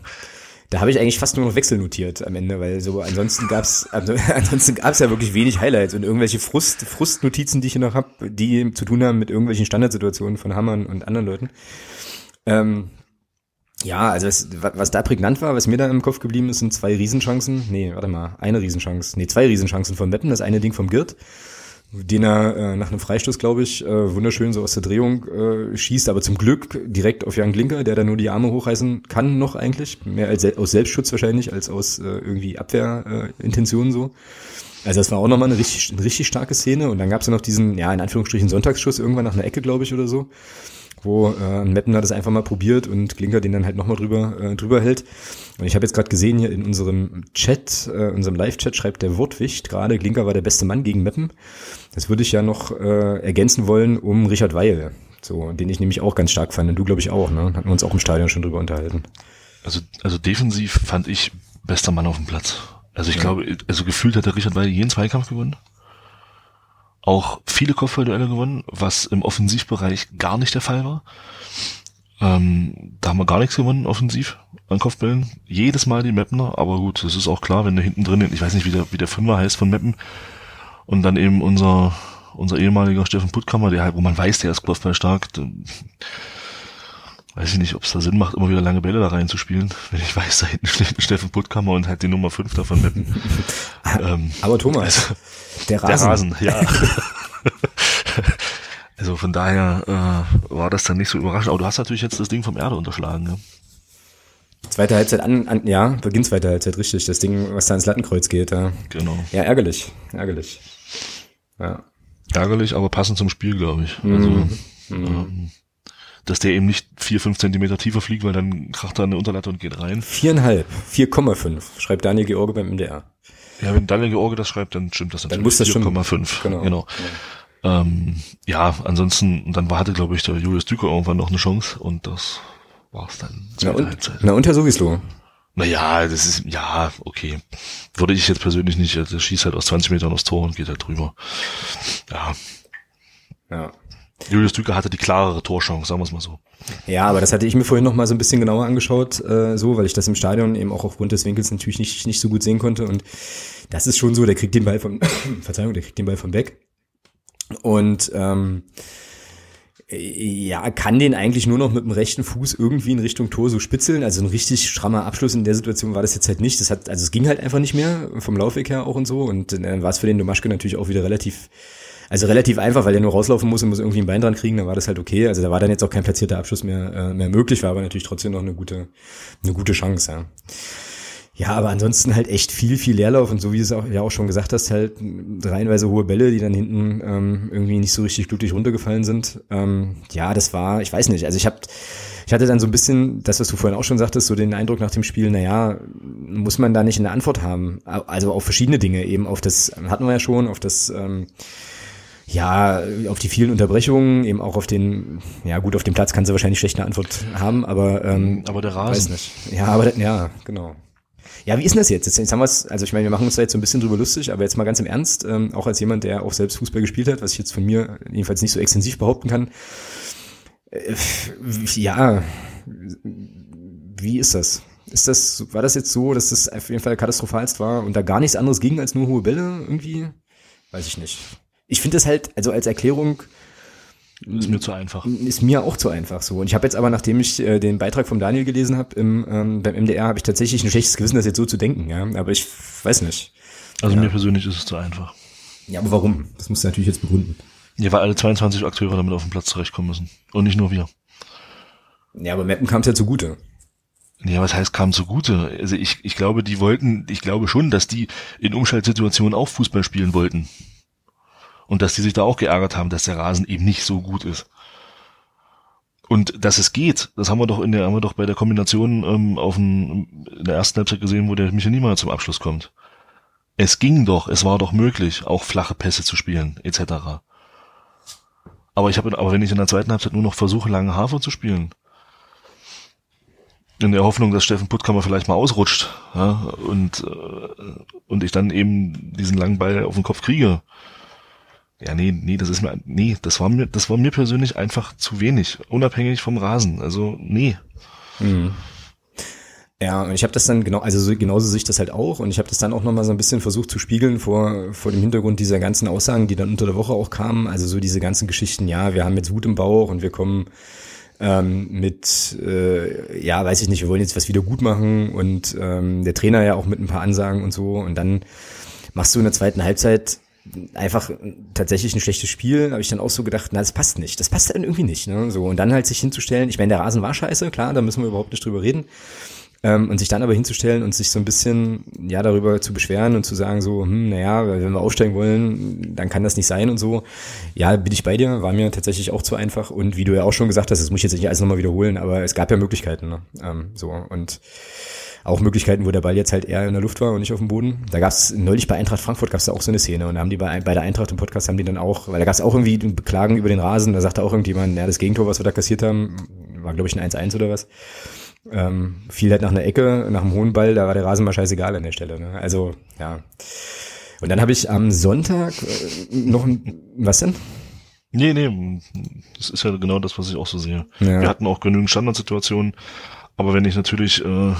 da habe ich eigentlich fast nur noch Wechsel notiert am Ende, weil so ansonsten gab's also, ansonsten gab's ja wirklich wenig Highlights und irgendwelche Frust Frustnotizen, die ich hier noch hab, die zu tun haben mit irgendwelchen Standardsituationen von Hammern und anderen Leuten. Ähm, ja, also was, was da prägnant war, was mir da im Kopf geblieben ist, sind zwei Riesenchancen. Nee, warte mal, eine Riesenchance. Nee, zwei Riesenchancen von Meppen. Das eine Ding vom Girt den er äh, nach einem Freistoß, glaube ich, äh, wunderschön so aus der Drehung äh, schießt, aber zum Glück direkt auf Jan Glinker, der da nur die Arme hochreißen kann noch eigentlich, mehr als aus Selbstschutz wahrscheinlich als aus äh, irgendwie Abwehrintentionen äh, so. Also das war auch nochmal eine richtig, eine richtig starke Szene. Und dann gab es ja noch diesen, ja in Anführungsstrichen Sonntagsschuss irgendwann nach einer Ecke, glaube ich, oder so, wo äh, Meppen hat das einfach mal probiert und Klinker den dann halt nochmal drüber, äh, drüber hält. Und ich habe jetzt gerade gesehen hier in unserem Chat, äh, unserem Live-Chat schreibt der Wortwicht gerade, Klinker war der beste Mann gegen Meppen. Das würde ich ja noch äh, ergänzen wollen um Richard Weil, so, den ich nämlich auch ganz stark fand. Und du, glaube ich, auch, ne? Hatten wir uns auch im Stadion schon drüber unterhalten. Also, also defensiv fand ich bester Mann auf dem Platz. Also ich ja. glaube, also gefühlt hat der Richard Weil jeden Zweikampf gewonnen auch viele Kopfballduelle gewonnen, was im Offensivbereich gar nicht der Fall war. Ähm, da haben wir gar nichts gewonnen, offensiv, an Kopfbällen. Jedes Mal die Meppner, aber gut, das ist auch klar, wenn du hinten drin, ich weiß nicht, wie der, wie der Fünfer heißt von Meppen, und dann eben unser, unser ehemaliger Steffen Puttkammer, der halt, wo man weiß, der ist Kopfballstark, weiß ich nicht, ob es da Sinn macht, immer wieder lange Bälle da reinzuspielen, wenn ich weiß, da hinten steht ein Steffen Puttkammer und halt die Nummer 5 davon Meppen. ähm, aber Thomas, also, der Rasen. Der Rasen, ja. also von daher äh, war das dann nicht so überraschend. Aber du hast natürlich jetzt das Ding vom Erde unterschlagen. Ne? Zweite Halbzeit an, an, ja, Beginn zweite Halbzeit, richtig. Das Ding, was da ins Lattenkreuz geht. Ja. Genau. Ja, ärgerlich, ärgerlich. Ja. Ärgerlich, aber passend zum Spiel, glaube ich. Also, mhm. ähm, dass der eben nicht vier, fünf Zentimeter tiefer fliegt, weil dann kracht er eine Unterlatte und geht rein. Viereinhalb, 4,5, schreibt Daniel George beim MDR. Ja, wenn Daniel George das schreibt, dann stimmt das natürlich. Dann muss das 4,5. Genau. genau. Ja. Ähm, ja, ansonsten, dann hatte, glaube ich, der Julius Düker irgendwann noch eine Chance und das war's dann. Na und, na und Herr Sowislo? Naja, das ist, ja, okay. Würde ich jetzt persönlich nicht, der schießt halt aus 20 Metern aufs Tor und geht halt drüber. Ja. Ja. Julius Düker hatte die klarere Torchance, sagen wir es mal so. Ja, aber das hatte ich mir vorhin noch mal so ein bisschen genauer angeschaut, äh, so, weil ich das im Stadion eben auch aufgrund des Winkels natürlich nicht, nicht so gut sehen konnte. Und das ist schon so, der kriegt den Ball vom, Verzeihung, der kriegt den Ball vom Beck. Und ähm, ja, kann den eigentlich nur noch mit dem rechten Fuß irgendwie in Richtung Tor so spitzeln. Also ein richtig strammer Abschluss in der Situation war das jetzt halt nicht. Das hat, also es ging halt einfach nicht mehr vom Laufweg her auch und so. Und dann war es für den Domaschke natürlich auch wieder relativ Also relativ einfach, weil der nur rauslaufen muss und muss irgendwie ein Bein dran kriegen, dann war das halt okay. Also da war dann jetzt auch kein platzierter Abschluss mehr, äh, mehr möglich, war aber natürlich trotzdem noch eine gute, eine gute Chance, ja. Ja, aber ansonsten halt echt viel, viel Leerlauf und so wie du es auch, ja auch schon gesagt hast, halt reihenweise hohe Bälle, die dann hinten ähm, irgendwie nicht so richtig glücklich runtergefallen sind. Ähm, ja, das war, ich weiß nicht, also ich habe ich hatte dann so ein bisschen, das, was du vorhin auch schon sagtest, so den Eindruck nach dem Spiel, naja, muss man da nicht eine Antwort haben? Also auf verschiedene Dinge, eben auf das, hatten wir ja schon, auf das, ähm, ja, auf die vielen Unterbrechungen, eben auch auf den, ja gut, auf dem Platz kann sie wahrscheinlich schlecht eine Antwort haben, aber ähm, aber der Rasen. Weiß nicht. Ja, aber ja, genau. Ja, wie ist denn das jetzt? Jetzt, haben wir es, also ich meine, wir machen uns da jetzt so ein bisschen drüber lustig, aber jetzt mal ganz im Ernst, ähm, auch als jemand, der auch selbst Fußball gespielt hat, was ich jetzt von mir jedenfalls nicht so extensiv behaupten kann. Äh, ja, wie ist das? Ist das, war das jetzt so, dass das auf jeden Fall katastrophalst war und da gar nichts anderes ging als nur hohe Bälle irgendwie? Weiß ich nicht. Ich finde das halt, also als Erklärung, ist mir zu einfach. Ist mir auch zu einfach so. Und ich habe jetzt aber, nachdem ich äh, den Beitrag von Daniel gelesen habe im, ähm, beim MDR, habe ich tatsächlich ein schlechtes Gewissen, das jetzt so zu denken. Ja, aber ich weiß nicht. Also ja. mir persönlich ist es zu einfach. Ja, aber warum? Das musst du natürlich jetzt begründen. Ja, weil alle 22 Akteure damit auf dem Platz zurechtkommen müssen. Und nicht nur wir. Ja, aber Mappen kam es ja zugute. Ja, was heißt kam zugute? Also ich, ich glaube, die wollten, ich glaube schon, dass die in Umschaltsituationen auch Fußball spielen wollten. Und dass die sich da auch geärgert haben, dass der Rasen eben nicht so gut ist. Und dass es geht, das haben wir doch in der, haben wir doch bei der Kombination ähm, auf den, in der ersten Halbzeit gesehen, wo der Michael Niemeyer zum Abschluss kommt. Es ging doch, es war doch möglich, auch flache Pässe zu spielen, etc. Aber ich habe, aber wenn ich in der zweiten Halbzeit nur noch versuche, lange Hafer zu spielen, in der Hoffnung, dass Steffen Puttkammer vielleicht mal ausrutscht, ja, und äh, und ich dann eben diesen langen Ball auf den Kopf kriege, ja, nee, nee, das ist mir, nee, das war mir, das war mir persönlich einfach zu wenig, unabhängig vom Rasen. Also, nee. Mhm. Ja, und ich habe das dann genau, also so, genauso sehe ich das halt auch und ich habe das dann auch nochmal so ein bisschen versucht zu spiegeln vor, vor dem Hintergrund dieser ganzen Aussagen, die dann unter der Woche auch kamen. Also so diese ganzen Geschichten, ja, wir haben jetzt Wut im Bauch und wir kommen ähm, mit, äh, ja, weiß ich nicht, wir wollen jetzt was wieder gut machen und ähm, der Trainer ja auch mit ein paar Ansagen und so und dann machst du in der zweiten Halbzeit einfach tatsächlich ein schlechtes Spiel, habe ich dann auch so gedacht, na, das passt nicht. Das passt dann irgendwie nicht. Ne? So, und dann halt sich hinzustellen, ich meine, der Rasen war scheiße, klar, da müssen wir überhaupt nicht drüber reden. Ähm, und sich dann aber hinzustellen und sich so ein bisschen ja darüber zu beschweren und zu sagen so, hm, naja, wenn wir aufsteigen wollen, dann kann das nicht sein und so. Ja, bin ich bei dir, war mir tatsächlich auch zu einfach. Und wie du ja auch schon gesagt hast, das muss ich jetzt nicht alles nochmal wiederholen, aber es gab ja Möglichkeiten. Ne? Ähm, so und auch Möglichkeiten, wo der Ball jetzt halt eher in der Luft war und nicht auf dem Boden. Da gab es neulich bei Eintracht Frankfurt gab es da auch so eine Szene und da haben die bei, bei der Eintracht im Podcast haben die dann auch, weil da gab es auch irgendwie Beklagen über den Rasen, da sagte auch irgendjemand, ja, das Gegentor, was wir da kassiert haben, war glaube ich ein 1-1 oder was. Ähm, fiel halt nach einer Ecke, nach einem hohen Ball, da war der Rasen mal scheißegal an der Stelle. Ne? Also, ja. Und dann habe ich am Sonntag äh, noch ein, was denn? Nee, nee, das ist ja genau das, was ich auch so sehe. Ja. Wir hatten auch genügend Standardsituationen, aber wenn ich natürlich äh,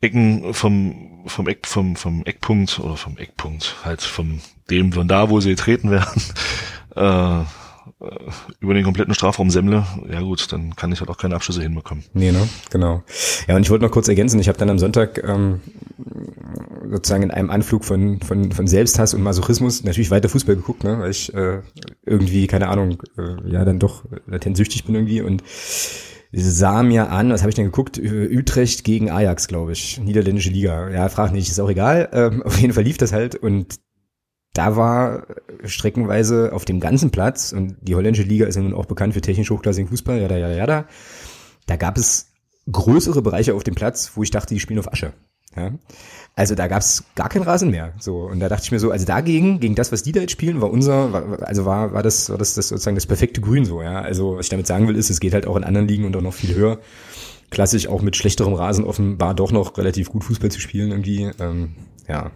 Ecken vom, vom Eck, vom, vom Eckpunkt oder vom Eckpunkt, halt vom dem von da, wo sie treten werden, äh, über den kompletten Strafraum semmle, ja gut, dann kann ich halt auch keine Abschlüsse hinbekommen. Nee, ne? Genau. Ja, und ich wollte noch kurz ergänzen, ich habe dann am Sonntag ähm, sozusagen in einem Anflug von, von, von Selbsthass und Masochismus natürlich weiter Fußball geguckt, ne? weil ich äh, irgendwie, keine Ahnung, äh, ja dann doch latent süchtig bin irgendwie und sah mir an, was habe ich denn geguckt? Utrecht gegen Ajax, glaube ich. Niederländische Liga. Ja, frag nicht, ist auch egal. Ähm, auf jeden Fall lief das halt und da war streckenweise auf dem ganzen Platz, und die holländische Liga ist ja nun auch bekannt für technisch hochklassigen Fußball, ja, ja, ja, da, da gab es größere Bereiche auf dem Platz, wo ich dachte, die spielen auf Asche. Ja? Also da gab es gar keinen Rasen mehr. So und da dachte ich mir so, also dagegen, gegen das, was die da jetzt spielen, war unser, war, also war war das war das, das sozusagen das perfekte Grün so. Ja, also was ich damit sagen will, ist, es geht halt auch in anderen Ligen und auch noch viel höher. Klassisch auch mit schlechterem Rasen offenbar doch noch relativ gut Fußball zu spielen irgendwie. Ähm, ja.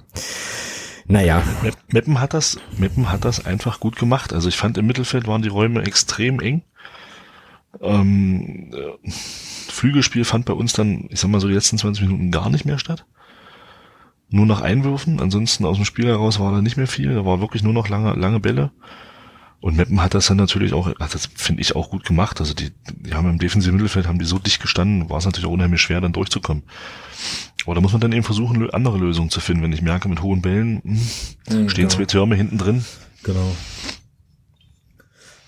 Naja. Meppen hat das, Meppen hat das einfach gut gemacht. Also ich fand im Mittelfeld waren die Räume extrem eng. Ähm, äh, Flügelspiel fand bei uns dann, ich sag mal so die letzten 20 Minuten gar nicht mehr statt. Nur nach Einwürfen, ansonsten aus dem Spiel heraus war da nicht mehr viel, da war wirklich nur noch lange, lange Bälle. Und Meppen hat das dann natürlich auch, das finde ich auch gut gemacht. Also die, die haben im defensiven Mittelfeld, haben die so dicht gestanden, war es natürlich auch unheimlich schwer, dann durchzukommen. Aber da muss man dann eben versuchen, andere Lösungen zu finden. Wenn ich merke, mit hohen Bällen mh, hm, stehen genau. zwei Türme hinten drin. Genau.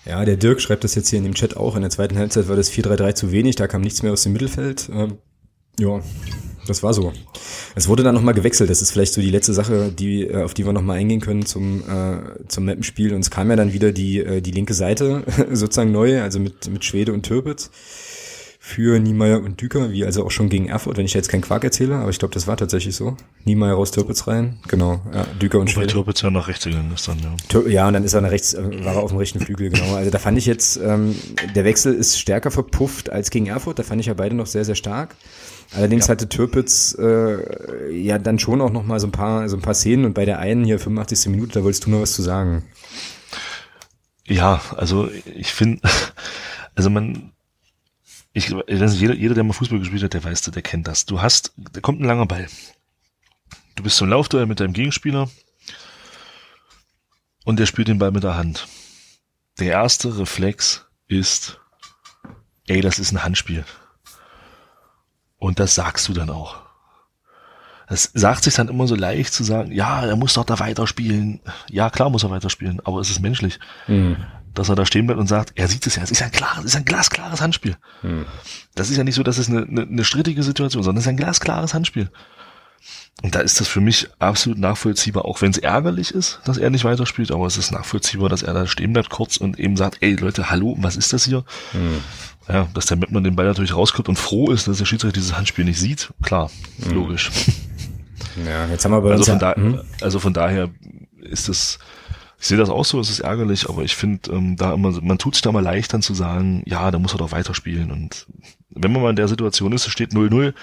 Ja, der Dirk schreibt das jetzt hier in dem Chat auch. In der zweiten Halbzeit war das 4-3-3 zu wenig, da kam nichts mehr aus dem Mittelfeld. Ähm, ja, das war so. Es wurde dann nochmal gewechselt. Das ist vielleicht so die letzte Sache, die, äh, auf die wir nochmal eingehen können zum, äh, zum Mappenspiel. Und es kam ja dann wieder die, äh, die linke Seite sozusagen neu, also mit, mit Schwede und Türpitz für Niemeyer und Düker, wie also auch schon gegen Erfurt, wenn ich jetzt keinen Quark erzähle, aber ich glaube, das war tatsächlich so. Niemeyer raus, Türpitz rein, genau, ja, Düker und Schwede. Türpitz ja nach rechts gegangen ist dann, ja. Tür ja, und dann ist er nach rechts, äh, war er auf dem rechten Flügel, genau. Also da fand ich jetzt, ähm, der Wechsel ist stärker verpufft als gegen Erfurt, da fand ich ja beide noch sehr, sehr stark. Allerdings ja. hatte Türpitz äh, ja dann schon auch noch mal so ein paar so ein paar Szenen und bei der einen hier 85. Minute, da wolltest du noch was zu sagen. Ja, also ich finde, also man, ich, also jeder, jeder, der mal Fußball gespielt hat, der weiß, der kennt das. Du hast, da kommt ein langer Ball. Du bist zum Laufduell mit deinem Gegenspieler und der spielt den Ball mit der Hand. Der erste Reflex ist, ey, das ist ein Handspiel. Und das sagst du dann auch. Es sagt sich dann immer so leicht zu sagen, ja, er muss doch da weiterspielen. Ja, klar muss er weiterspielen, aber es ist menschlich, mhm. Dass er da stehen bleibt und sagt, er sieht es ja, es ist ein klares, es ist ein glasklares Handspiel. Mhm. Das ist ja nicht so, dass es eine, eine, eine strittige Situation, sondern es ist ein glasklares Handspiel. Und da ist das für mich absolut nachvollziehbar, auch wenn es ärgerlich ist, dass er nicht weiterspielt, aber es ist nachvollziehbar, dass er da stehen bleibt kurz und eben sagt, ey Leute, hallo, was ist das hier? Mhm ja, dass der Mettmann den Ball natürlich rauskommt und froh ist, dass der Schiedsrichter dieses Handspiel nicht sieht, klar, mhm. logisch. Ja, jetzt haben wir bei also von, ja, da, hm? also von daher ist es, ich sehe das auch so, es ist ärgerlich, aber ich finde, ähm, da immer, man tut sich da mal leicht dann zu sagen, ja, da muss er doch weiterspielen und wenn man mal in der Situation ist, es steht 0-0,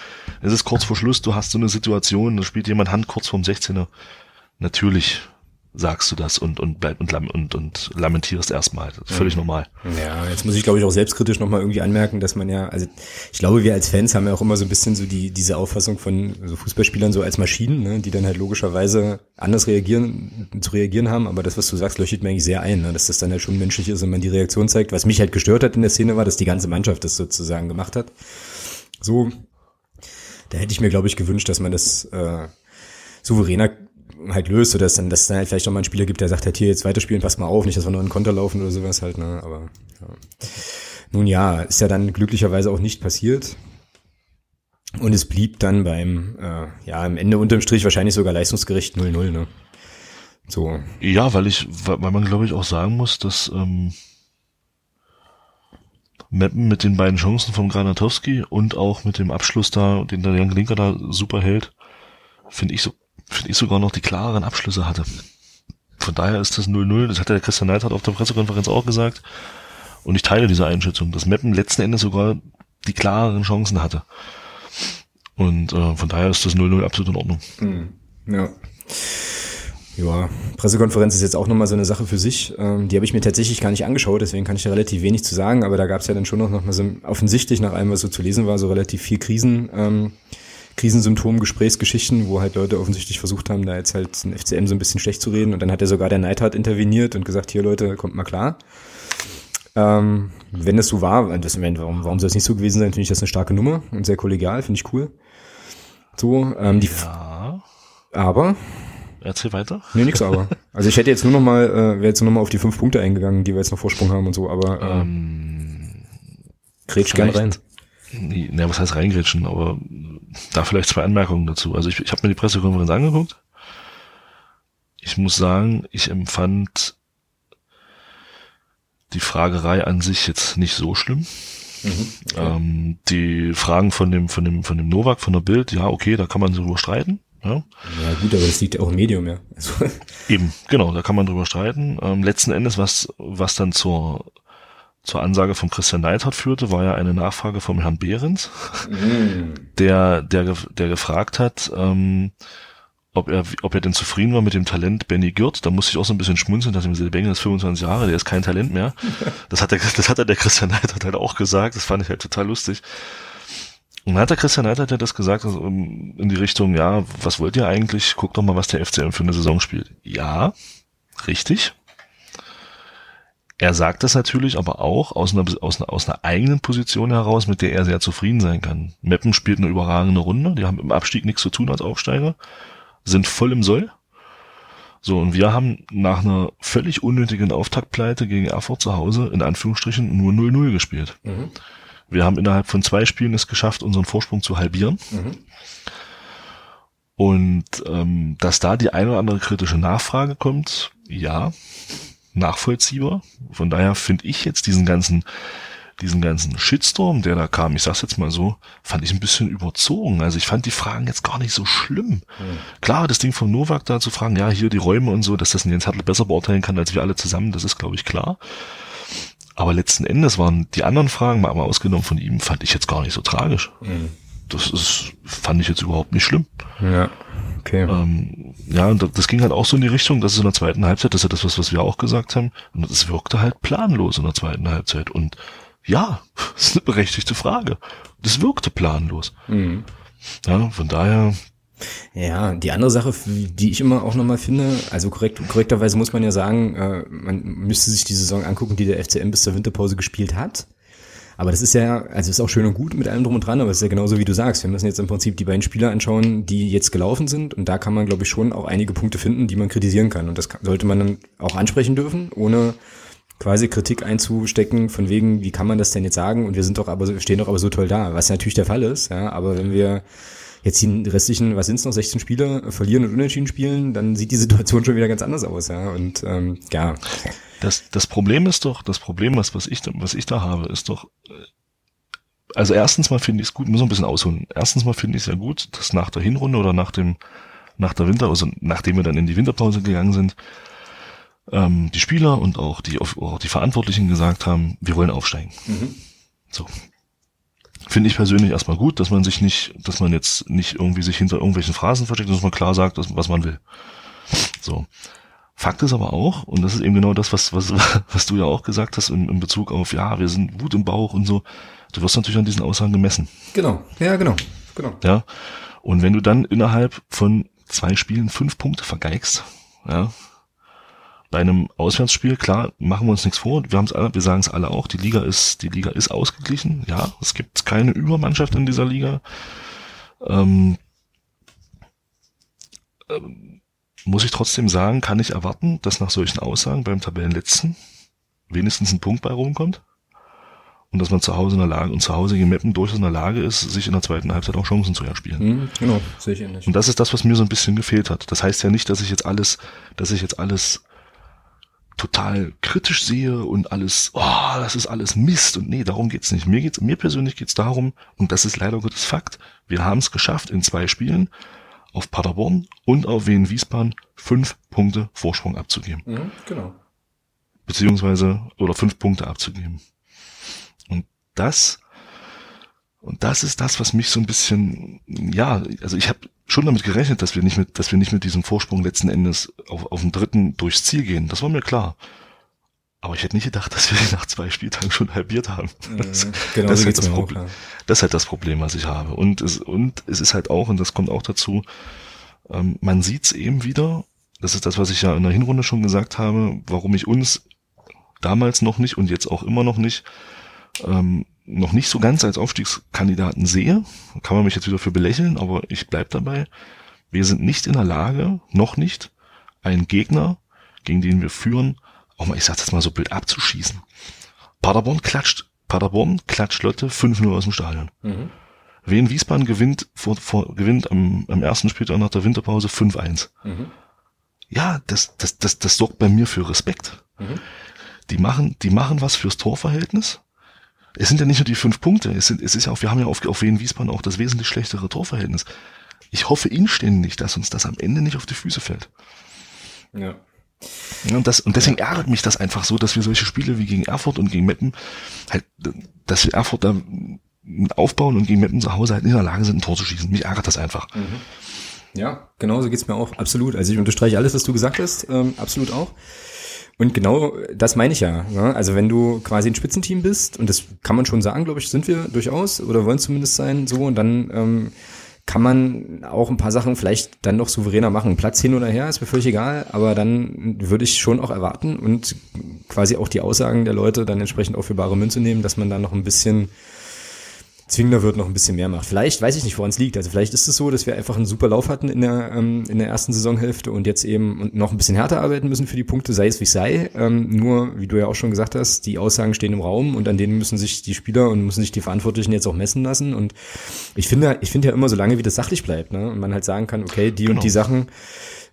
es ist kurz vor Schluss, du hast so eine Situation, da spielt jemand Hand kurz vorm 16er, natürlich sagst du das und und bleib und und, und lamentierst erstmal. Das ist völlig normal. Ja, jetzt muss ich glaube ich auch selbstkritisch nochmal irgendwie anmerken, dass man ja, also ich glaube, wir als Fans haben ja auch immer so ein bisschen so die diese Auffassung von so Fußballspielern so als Maschinen, ne, die dann halt logischerweise anders reagieren zu reagieren haben. Aber das, was du sagst, leuchtet mir eigentlich sehr ein, ne, dass das dann halt schon menschlich ist und man die Reaktion zeigt. Was mich halt gestört hat in der Szene war, dass die ganze Mannschaft das sozusagen gemacht hat. So, da hätte ich mir glaube ich gewünscht, dass man das äh, souveräner halt löst, so dass dann, dass es dann halt vielleicht auch mal einen Spieler gibt, der sagt halt hier jetzt weiterspielen, passt mal auf, nicht, dass wir nur einen Konter laufen oder sowas halt, ne, aber, ja. Nun ja, ist ja dann glücklicherweise auch nicht passiert. Und es blieb dann beim, äh, ja, am Ende unterm Strich wahrscheinlich sogar leistungsgerecht 0-0, ne. So. Ja, weil ich, weil man glaube ich auch sagen muss, dass, ähm, Meppen mit den beiden Chancen vom Granatowski und auch mit dem Abschluss da, den der Jan Glinker da super hält, finde ich so finde ich sogar noch die klareren Abschlüsse hatte. Von daher ist das 0-0, das hat der Christian Neidhardt auf der Pressekonferenz auch gesagt. Und ich teile diese Einschätzung, dass Meppen letzten Endes sogar die klareren Chancen hatte. Und äh, von daher ist das 0-0 absolut in Ordnung. Mhm. Ja. Ja, Pressekonferenz ist jetzt auch nochmal so eine Sache für sich. Ähm, die habe ich mir tatsächlich gar nicht angeschaut, deswegen kann ich da relativ wenig zu sagen, aber da gab es ja dann schon noch, noch mal so offensichtlich nach allem, was so zu lesen war, so relativ viel Krisen. Ähm, Krisensymptom, Gesprächsgeschichten, wo halt Leute offensichtlich versucht haben, da jetzt halt ein FCM so ein bisschen schlecht zu reden. Und dann hat er sogar der Neidhardt interveniert und gesagt, hier Leute, kommt mal klar. Ähm, wenn das so war, das, warum, warum soll es nicht so gewesen sein, finde ich das eine starke Nummer und sehr kollegial, finde ich cool. So, ähm, die ja. aber Erzähl weiter. Nee, nix aber. Also ich hätte jetzt nur noch mal, äh, wäre jetzt nur noch mal auf die fünf Punkte eingegangen, die wir jetzt noch Vorsprung haben und so, aber äh, ähm, Gretsch gern rein. Ja, was heißt reingrätschen, aber da vielleicht zwei Anmerkungen dazu. Also ich, ich habe mir die Pressekonferenz angeguckt. Ich muss sagen, ich empfand die Fragerei an sich jetzt nicht so schlimm. Mhm, okay. ähm, die Fragen von dem, von dem, von dem Novak, von der Bild, ja, okay, da kann man drüber streiten. Ja, ja gut, aber das liegt ja auch im Medium, ja. Also. Eben, genau, da kann man drüber streiten. Ähm, letzten Endes, was, was dann zur zur Ansage von Christian Neidhardt führte, war ja eine Nachfrage vom Herrn Behrens, mm. der, der, der gefragt hat, ähm, ob er, ob er denn zufrieden war mit dem Talent Benny Gürt. Da musste ich auch so ein bisschen schmunzeln, dass ihm Benny ist 25 Jahre, der ist kein Talent mehr. Das hat der, das hat der Christian Neidhardt halt auch gesagt, das fand ich halt total lustig. Und dann hat der Christian Neidhardt ja das gesagt, also in die Richtung, ja, was wollt ihr eigentlich? Guckt doch mal, was der FCM für eine Saison spielt. Ja, richtig. Er sagt das natürlich aber auch aus einer, aus, einer, aus einer eigenen Position heraus, mit der er sehr zufrieden sein kann. Meppen spielt eine überragende Runde, die haben im Abstieg nichts zu tun als Aufsteiger, sind voll im Soll. So, und wir haben nach einer völlig unnötigen Auftaktpleite gegen Erfurt zu Hause in Anführungsstrichen nur 0-0 gespielt. Mhm. Wir haben innerhalb von zwei Spielen es geschafft, unseren Vorsprung zu halbieren. Mhm. Und ähm, dass da die eine oder andere kritische Nachfrage kommt, ja, nachvollziehbar. Von daher finde ich jetzt diesen ganzen diesen ganzen Shitstorm, der da kam, ich sag's jetzt mal so, fand ich ein bisschen überzogen. Also ich fand die Fragen jetzt gar nicht so schlimm. Mhm. Klar, das Ding von Novak da zu fragen, ja, hier die Räume und so, dass das ein Jens Hartl besser beurteilen kann als wir alle zusammen, das ist, glaube ich, klar. Aber letzten Endes waren die anderen Fragen, mal ausgenommen von ihm, fand ich jetzt gar nicht so tragisch. Mhm. Das ist, fand ich jetzt überhaupt nicht schlimm. Ja. Okay. Ähm, ja, und das ging halt auch so in die Richtung, dass es in der zweiten Halbzeit, das ist ja das, was, was wir auch gesagt haben, und es wirkte halt planlos in der zweiten Halbzeit. Und ja, das ist eine berechtigte Frage. Das wirkte planlos. Mhm. Ja, von daher. Ja, die andere Sache, die ich immer auch nochmal finde, also korrekt, korrekterweise muss man ja sagen, äh, man müsste sich die Saison angucken, die der FCM bis zur Winterpause gespielt hat. Aber das ist ja, also ist auch schön und gut mit allem drum und dran, aber es ist ja genauso wie du sagst. Wir müssen jetzt im Prinzip die beiden Spieler anschauen, die jetzt gelaufen sind. Und da kann man, glaube ich, schon auch einige Punkte finden, die man kritisieren kann. Und das sollte man dann auch ansprechen dürfen, ohne quasi Kritik einzustecken, von wegen, wie kann man das denn jetzt sagen? Und wir sind doch aber, stehen doch aber so toll da, was natürlich der Fall ist, ja, aber wenn wir jetzt die restlichen, was sind es noch, 16 Spiele verlieren und unentschieden spielen, dann sieht die Situation schon wieder ganz anders aus, ja. Und ähm, ja. Das, das Problem ist doch, das Problem, was, was ich, was ich da habe, ist doch, äh, also erstens mal finde ich es gut, muss ein bisschen ausholen. Erstens mal finde ich es ja gut, dass nach der Hinrunde oder nach dem, nach der Winter, also nachdem wir dann in die Winterpause gegangen sind, ähm, die Spieler und auch die, auch die Verantwortlichen gesagt haben, wir wollen aufsteigen. Mhm. So. Finde ich persönlich erstmal gut, dass man sich nicht, dass man jetzt nicht irgendwie sich hinter irgendwelchen Phrasen versteckt, dass man klar sagt, was man will. So. Fakt ist aber auch, und das ist eben genau das, was, was, was du ja auch gesagt hast in, in Bezug auf, ja, wir sind Wut im Bauch und so. Du wirst natürlich an diesen Aussagen gemessen. Genau, ja, genau, genau. Ja. Und wenn du dann innerhalb von zwei Spielen fünf Punkte vergeigst, ja, bei einem Auswärtsspiel, klar, machen wir uns nichts vor, wir haben es alle, wir sagen es alle auch, die Liga ist, die Liga ist ausgeglichen, ja, es gibt keine Übermannschaft in dieser Liga. Ähm, ähm, muss ich trotzdem sagen, kann ich erwarten, dass nach solchen Aussagen beim Tabellenletzten wenigstens ein Punkt bei rumkommt? Und dass man zu Hause in der Lage und zu Hause gegen Meppen durchaus in der Lage ist, sich in der zweiten Halbzeit auch Chancen zu erspielen. Mhm, genau, sehe ich ähnlich. Und das ist das, was mir so ein bisschen gefehlt hat. Das heißt ja nicht, dass ich jetzt alles, dass ich jetzt alles total kritisch sehe und alles, oh, das ist alles Mist und nee, darum geht's nicht. Mir geht's, mir persönlich geht's darum, und das ist leider Gottes Fakt, wir haben es geschafft, in zwei Spielen auf Paderborn und auf Wien Wiesbaden fünf Punkte Vorsprung abzugeben. Mhm, genau. Beziehungsweise, oder fünf Punkte abzugeben. Und das, und das ist das, was mich so ein bisschen, ja, also ich habe schon damit gerechnet, dass wir nicht mit, dass wir nicht mit diesem Vorsprung letzten Endes auf, auf den dritten durchs Ziel gehen. Das war mir klar. Aber ich hätte nicht gedacht, dass wir nach zwei Spieltagen schon halbiert haben. Das, genau, das, ist halt das, Problem, auch, das ist halt das Problem, was ich habe. Und es, und es ist halt auch, und das kommt auch dazu, ähm, man sieht es eben wieder, das ist das, was ich ja in der Hinrunde schon gesagt habe, warum ich uns damals noch nicht und jetzt auch immer noch nicht ähm, noch nicht so ganz als Aufstiegskandidaten sehe, kann man mich jetzt wieder für belächeln, aber ich bleib dabei. Wir sind nicht in der Lage, noch nicht, einen Gegner, gegen den wir führen, auch mal, ich sag das mal so Bild abzuschießen. Paderborn klatscht, Paderborn klatscht Lotte 5-0 aus dem Stadion. Mhm. Wien Wiesbaden gewinnt, vor, vor, gewinnt am, am ersten Spieltag nach der Winterpause 5-1. Mhm. Ja, das, das, das, das sorgt bei mir für Respekt. Mhm. Die machen, die machen was fürs Torverhältnis es sind ja nicht nur die fünf Punkte, es, sind, es ist ja auch, wir haben ja auf, auf Wien Wiesbaden auch das wesentlich schlechtere Torverhältnis. Ich hoffe inständig, dass uns das am Ende nicht auf die Füße fällt. Ja. Und, das, und deswegen ärgert mich das einfach so, dass wir solche Spiele wie gegen Erfurt und gegen Meppen halt, dass wir Erfurt da aufbauen und gegen Meppen zu Hause halt in der Lage sind, ein Tor zu schießen. Mich ärgert das einfach. Mhm. Ja, genauso geht's mir auch. Absolut. Also ich unterstreiche alles, was du gesagt hast. Ähm, absolut auch. Und genau das meine ich ja. Ne? Also wenn du quasi ein Spitzenteam bist, und das kann man schon sagen, glaube ich, sind wir durchaus oder wollen zumindest sein, so, und dann ähm, kann man auch ein paar Sachen vielleicht dann noch souveräner machen. Platz hin oder her ist mir völlig egal, aber dann würde ich schon auch erwarten und quasi auch die Aussagen der Leute dann entsprechend auch für bare Münze nehmen, dass man dann noch ein bisschen zwingender wird, noch ein bisschen mehr macht. Vielleicht, weiß ich nicht, woran es liegt. Also vielleicht ist es so, dass wir einfach einen super Lauf hatten in der, ähm, in der ersten Saisonhälfte und jetzt eben noch ein bisschen härter arbeiten müssen für die Punkte, sei es wie es sei. Ähm, nur, wie du ja auch schon gesagt hast, die Aussagen stehen im Raum und an denen müssen sich die Spieler und müssen sich die Verantwortlichen jetzt auch messen lassen. Und ich finde, ich finde ja immer, solange wie das sachlich bleibt, ne, und man halt sagen kann, okay, die genau. und die Sachen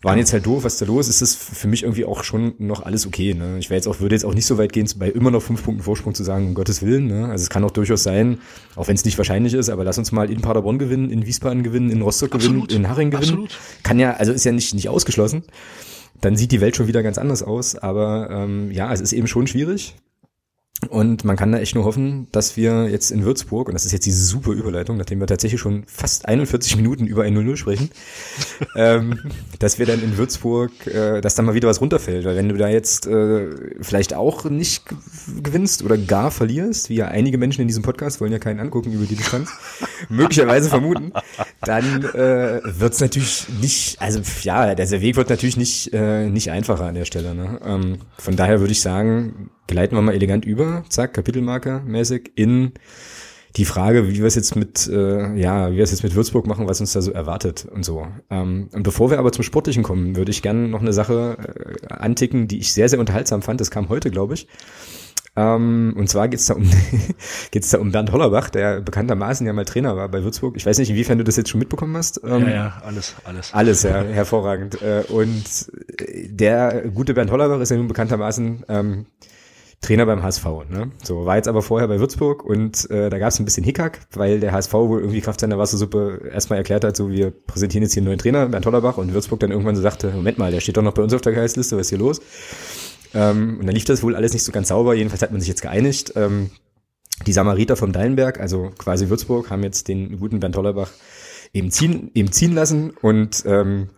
waren jetzt halt doof, was da los ist, ist für mich irgendwie auch schon noch alles okay. Ne? Ich wäre jetzt auch, würde jetzt auch nicht so weit gehen, bei immer noch fünf Punkten Vorsprung zu sagen, um Gottes Willen. Ne? Also es kann auch durchaus sein, auch wenn es nicht wahrscheinlich ist, aber lass uns mal in Paderborn gewinnen, in Wiesbaden gewinnen, in Rostock gewinnen, Absolut. in Haring gewinnen. Absolut. Kann ja, also ist ja nicht, nicht ausgeschlossen. Dann sieht die Welt schon wieder ganz anders aus. Aber ähm, ja, es ist eben schon schwierig. Und man kann da echt nur hoffen, dass wir jetzt in Würzburg, und das ist jetzt diese super Überleitung, nachdem wir tatsächlich schon fast 41 Minuten über ein 0-0 sprechen, ähm, dass wir dann in Würzburg, äh, dass da mal wieder was runterfällt. Weil wenn du da jetzt äh, vielleicht auch nicht gewinnst oder gar verlierst, wie ja einige Menschen in diesem Podcast wollen ja keinen angucken über die Distanz, möglicherweise vermuten, dann äh, wird es natürlich nicht, also ja, der Weg wird natürlich nicht, äh, nicht einfacher an der Stelle. Ne? Ähm, von daher würde ich sagen, gleiten wir mal elegant über, zack, Kapitelmarker mäßig, in die Frage, wie wir es jetzt mit, äh, ja, wie wir es jetzt mit Würzburg machen, was uns da so erwartet und so. Ähm, und bevor wir aber zum Sportlichen kommen, würde ich gerne noch eine Sache äh, anticken, die ich sehr, sehr unterhaltsam fand. Das kam heute, glaube ich. Ähm, und zwar geht's da um geht's da um Bernd Hollerbach, der bekanntermaßen ja mal Trainer war bei Würzburg. Ich weiß nicht, inwiefern du das jetzt schon mitbekommen hast. Ähm, ja, ja, alles, alles. Alles, ja, hervorragend. Äh, und der gute Bernd Hollerbach ist ja nun bekanntermaßen ähm, Trainer beim HSV. Ne? So war jetzt aber vorher bei Würzburg und äh, da gab es ein bisschen Hickhack, weil der HSV wohl irgendwie Kraft seiner Wassersuppe erstmal erklärt hat, so wir präsentieren jetzt hier einen neuen Trainer, Bernd Hollerbach, und Würzburg dann irgendwann so sagte, Moment mal, der steht doch noch bei uns auf der Geistliste, was ist hier los? Ähm, und dann lief das wohl alles nicht so ganz sauber, jedenfalls hat man sich jetzt geeinigt. Ähm, die Samariter vom Dallenberg, also quasi Würzburg, haben jetzt den guten Bernd Hollerbach eben ziehen, eben ziehen lassen und ähm,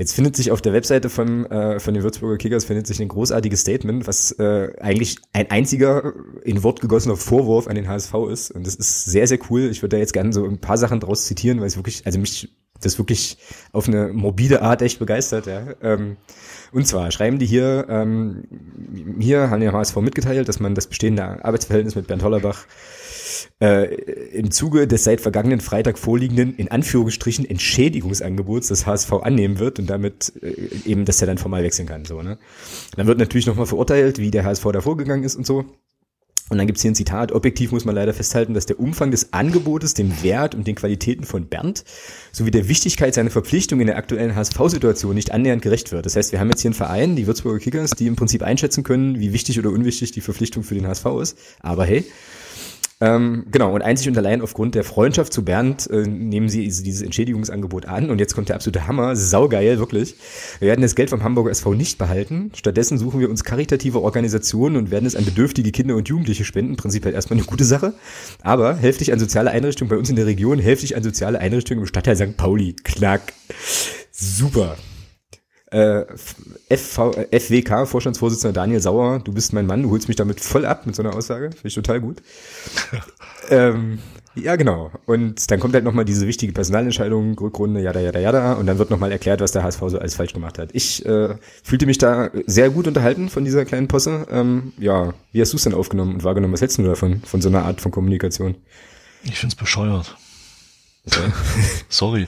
Jetzt findet sich auf der Webseite von, äh, von den Würzburger Kickers findet sich ein großartiges Statement, was äh, eigentlich ein einziger in Wort gegossener Vorwurf an den HSV ist. Und das ist sehr, sehr cool. Ich würde da jetzt gerne so ein paar Sachen draus zitieren, weil es wirklich, also mich das wirklich auf eine morbide Art echt begeistert. Ja. Ähm, und zwar schreiben die hier, ähm, hier haben die HSV mitgeteilt, dass man das bestehende Arbeitsverhältnis mit Bernd Hollerbach äh, im Zuge des seit vergangenen Freitag vorliegenden, in Anführungsstrichen, Entschädigungsangebots des HSV annehmen wird und damit äh, eben, dass er dann formal wechseln kann. So, ne? Dann wird natürlich nochmal verurteilt, wie der HSV da vorgegangen ist und so. Und dann gibt's hier ein Zitat, objektiv muss man leider festhalten, dass der Umfang des Angebotes dem Wert und den Qualitäten von Bernd sowie der Wichtigkeit seiner Verpflichtung in der aktuellen HSV-Situation nicht annähernd gerecht wird. Das heißt, wir haben jetzt hier einen Verein, die Würzburger Kickers, die im Prinzip einschätzen können, wie wichtig oder unwichtig die Verpflichtung für den HSV ist. Aber hey, ähm, genau, und einzig und allein aufgrund der Freundschaft zu Bernd äh, nehmen sie dieses Entschädigungsangebot an. Und jetzt kommt der absolute Hammer, saugeil, wirklich. Wir werden das Geld vom Hamburger SV nicht behalten. Stattdessen suchen wir uns karitative Organisationen und werden es an bedürftige Kinder und Jugendliche spenden. Prinzipiell erstmal eine gute Sache. Aber hälftig an soziale Einrichtungen bei uns in der Region, hälftig an soziale Einrichtungen im Stadtteil St. Pauli. Knack. Super äh, FV, FWK, Vorstandsvorsitzender Daniel Sauer, du bist mein Mann, du holst mich damit voll ab mit so einer Aussage. Finde ich total gut. ähm, ja, genau. Und dann kommt halt nochmal diese wichtige Personalentscheidung, Rückrunde, jada, jada, jada. Und dann wird nochmal erklärt, was der HSV so alles falsch gemacht hat. Ich äh, fühlte mich da sehr gut unterhalten von dieser kleinen Posse. Ähm, ja, wie hast du es denn aufgenommen und wahrgenommen? Was hältst du davon, von so einer Art von Kommunikation? Ich find's bescheuert. Okay. Sorry.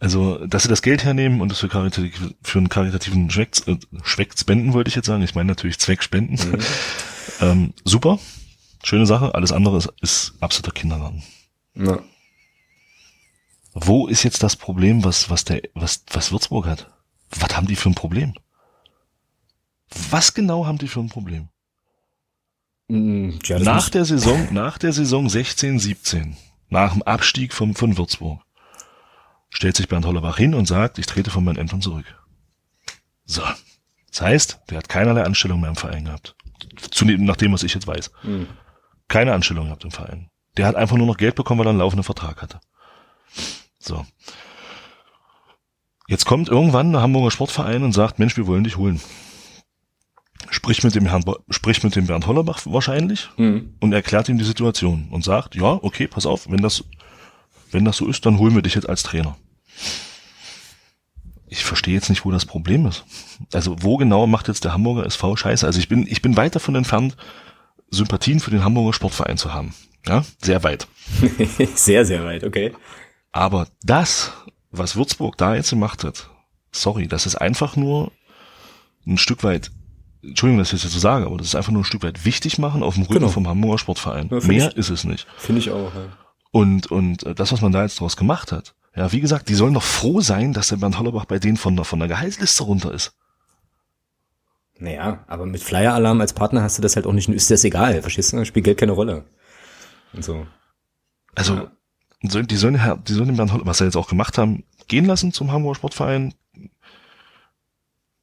Also, dass sie das Geld hernehmen und es für, karitativ, für einen karitativen Zweck, äh, Zweck spenden, wollte ich jetzt sagen. Ich meine natürlich Zweck spenden. Mhm. ähm, super, schöne Sache. Alles andere ist, ist absoluter Kindergarten. Ja. Wo ist jetzt das Problem, was, was der, was, was Würzburg hat? Was haben die für ein Problem? Was genau haben die für ein Problem? Mhm, ja, nach der Saison, nach der Saison 16, 17, nach dem Abstieg vom, von Würzburg, stellt sich Bernd Hollerbach hin und sagt, ich trete von meinen Ämtern zurück. So. Das heißt, der hat keinerlei Anstellung mehr im Verein gehabt. Zunehmend nach dem, was ich jetzt weiß. Mhm. Keine Anstellung gehabt im Verein. Der hat einfach nur noch Geld bekommen, weil er einen laufenden Vertrag hatte. So. Jetzt kommt irgendwann der Hamburger Sportverein und sagt, Mensch, wir wollen dich holen. Spricht mit dem Herrn, spricht mit dem Bernd Hollerbach wahrscheinlich mhm. und erklärt ihm die Situation und sagt, ja, okay, pass auf, wenn das wenn das so ist, dann holen wir dich jetzt als Trainer. Ich verstehe jetzt nicht, wo das Problem ist. Also wo genau macht jetzt der Hamburger SV Scheiße? Also ich bin, ich bin weit davon entfernt, Sympathien für den Hamburger Sportverein zu haben. Ja, sehr weit. sehr, sehr weit, okay. Aber das, was Würzburg da jetzt gemacht hat, sorry, das ist einfach nur ein Stück weit, Entschuldigung, dass ich das jetzt so sage, aber das ist einfach nur ein Stück weit wichtig machen auf dem Rücken genau. vom Hamburger Sportverein. Ja, Mehr ich, ist es nicht. Finde ich auch, ja. Und, und äh, das, was man da jetzt draus gemacht hat, ja, wie gesagt, die sollen doch froh sein, dass der Bernd Hollerbach bei denen von der, von der Gehaltsliste runter ist. Naja, aber mit Flyer-Alarm als Partner hast du das halt auch nicht, ist das egal, verstehst du? Spielt Geld keine Rolle. Und so. Also, ja. die sollen, die sollen den Bernd Hollerbach, was sie jetzt auch gemacht haben, gehen lassen zum Hamburger Sportverein.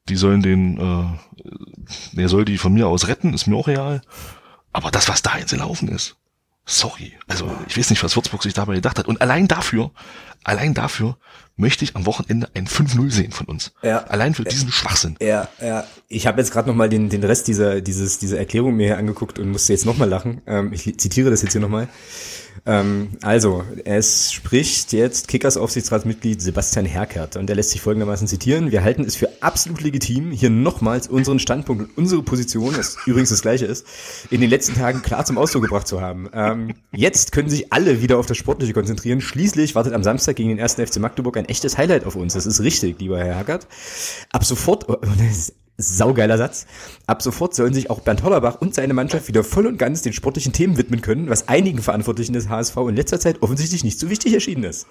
Die sollen den, äh, der soll die von mir aus retten, ist mir auch real. Aber das, was da jetzt gelaufen ist, sorry. Also ich weiß nicht, was Würzburg sich dabei gedacht hat. Und allein dafür, allein dafür möchte ich am Wochenende ein 5-0 sehen von uns. Ja. Allein für diesen Schwachsinn. Ja, ja. Ich habe jetzt gerade nochmal den, den Rest dieser, dieses, dieser Erklärung mir hier angeguckt und musste jetzt nochmal lachen. Ähm, ich zitiere das jetzt hier nochmal. Ähm, also, es spricht jetzt Kickers Aufsichtsratsmitglied Sebastian Herkert und er lässt sich folgendermaßen zitieren. Wir halten es für absolut legitim, hier nochmals unseren Standpunkt und unsere Position, das übrigens das gleiche ist, in den letzten Tagen klar zum Ausdruck gebracht zu haben. Ähm, jetzt können sich alle wieder auf das Sportliche konzentrieren. Schließlich wartet am Samstag gegen den ersten FC Magdeburg ein echtes Highlight auf uns. Das ist richtig, lieber Herr Herkert. Ab sofort, Saugeiler Satz. Ab sofort sollen sich auch Bernd Hollerbach und seine Mannschaft wieder voll und ganz den sportlichen Themen widmen können, was einigen Verantwortlichen des HSV in letzter Zeit offensichtlich nicht so wichtig erschienen ist.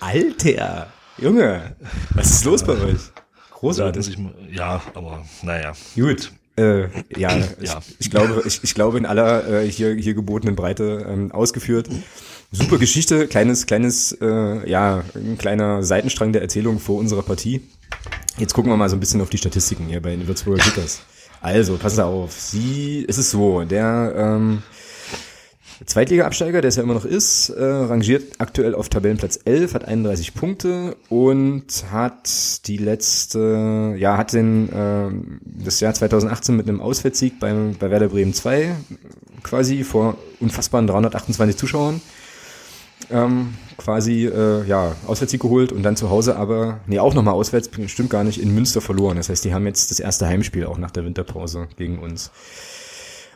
Alter, Junge, was ist los bei euch? Großartig. Ja, aber naja. Gut. Äh, ja, ja. Ich, ich, glaube, ich, ich glaube in aller äh, hier, hier gebotenen Breite ähm, ausgeführt. Super Geschichte, kleines, kleines, äh, ja, ein kleiner Seitenstrang der Erzählung vor unserer Partie. Jetzt gucken wir mal so ein bisschen auf die Statistiken hier bei den Würzburger Kickers. Also, Sie auf. Sie, es ist so, der ähm, Zweitliga-Absteiger, der es ja immer noch ist, äh, rangiert aktuell auf Tabellenplatz 11, hat 31 Punkte und hat die letzte, ja, hat den, äh, das Jahr 2018 mit einem Auswärtssieg beim, bei Werder Bremen 2 quasi vor unfassbaren 328 Zuschauern ähm, quasi äh, ja, Auswärtssieg geholt und dann zu Hause aber, nee, auch nochmal auswärts, stimmt gar nicht, in Münster verloren. Das heißt, die haben jetzt das erste Heimspiel auch nach der Winterpause gegen uns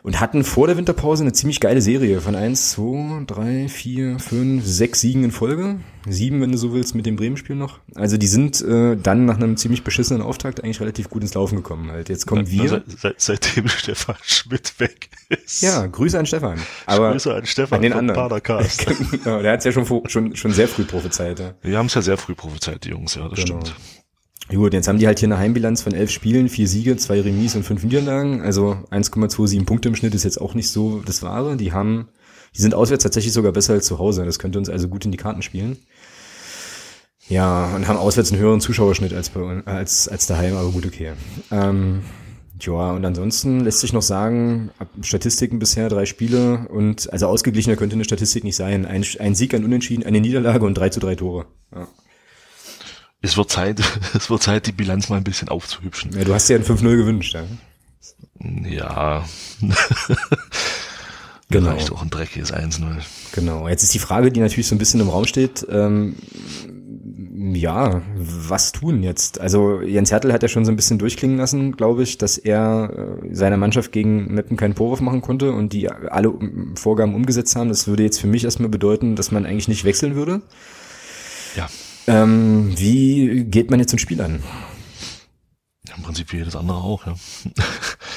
und hatten vor der Winterpause eine ziemlich geile Serie von eins, zwei, drei, vier, fünf, sechs Siegen in Folge. Sieben, wenn du so willst, mit dem Bremen-Spiel noch. Also die sind äh, dann nach einem ziemlich beschissenen Auftakt eigentlich relativ gut ins Laufen gekommen. Halt jetzt kommen wir. Seit, seit, seitdem Stefan Schmidt weg ist. Ja, Grüße an Stefan. Aber Grüße an Stefan an den anderen. genau, der hat es ja schon, schon, schon sehr früh prophezeit. Ja. Wir haben es ja sehr früh prophezeit, die Jungs, ja, das genau. stimmt. Gut, jetzt haben die halt hier eine Heimbilanz von elf Spielen, vier Siege, zwei Remis und fünf Niederlagen. Also 1,27 Punkte im Schnitt ist jetzt auch nicht so das Wahre. Die haben, die sind auswärts tatsächlich sogar besser als zu Hause. Das könnte uns also gut in die Karten spielen. Ja, und haben auswärts einen höheren Zuschauerschnitt als bei als, als daheim, aber gut, okay. Ähm, ja, und ansonsten lässt sich noch sagen, Statistiken bisher drei Spiele und also ausgeglichener könnte eine Statistik nicht sein. Ein, ein Sieg, ein Unentschieden, eine Niederlage und drei zu drei Tore. Ja es wird Zeit, es wird Zeit, die Bilanz mal ein bisschen aufzuhübschen. Ja, du hast dir ein 5-0 gewünscht, ja? Ja. genau. Vielleicht auch ein dreckiges 1-0. Genau. Jetzt ist die Frage, die natürlich so ein bisschen im Raum steht, ähm, ja, was tun jetzt? Also Jens Hertel hat ja schon so ein bisschen durchklingen lassen, glaube ich, dass er äh, seiner Mannschaft gegen Meppen keinen Vorwurf machen konnte und die alle Vorgaben umgesetzt haben. Das würde jetzt für mich erstmal bedeuten, dass man eigentlich nicht wechseln würde. Ähm, wie geht man jetzt ein Spiel an? Ja, Im Prinzip wie jedes andere auch, ja.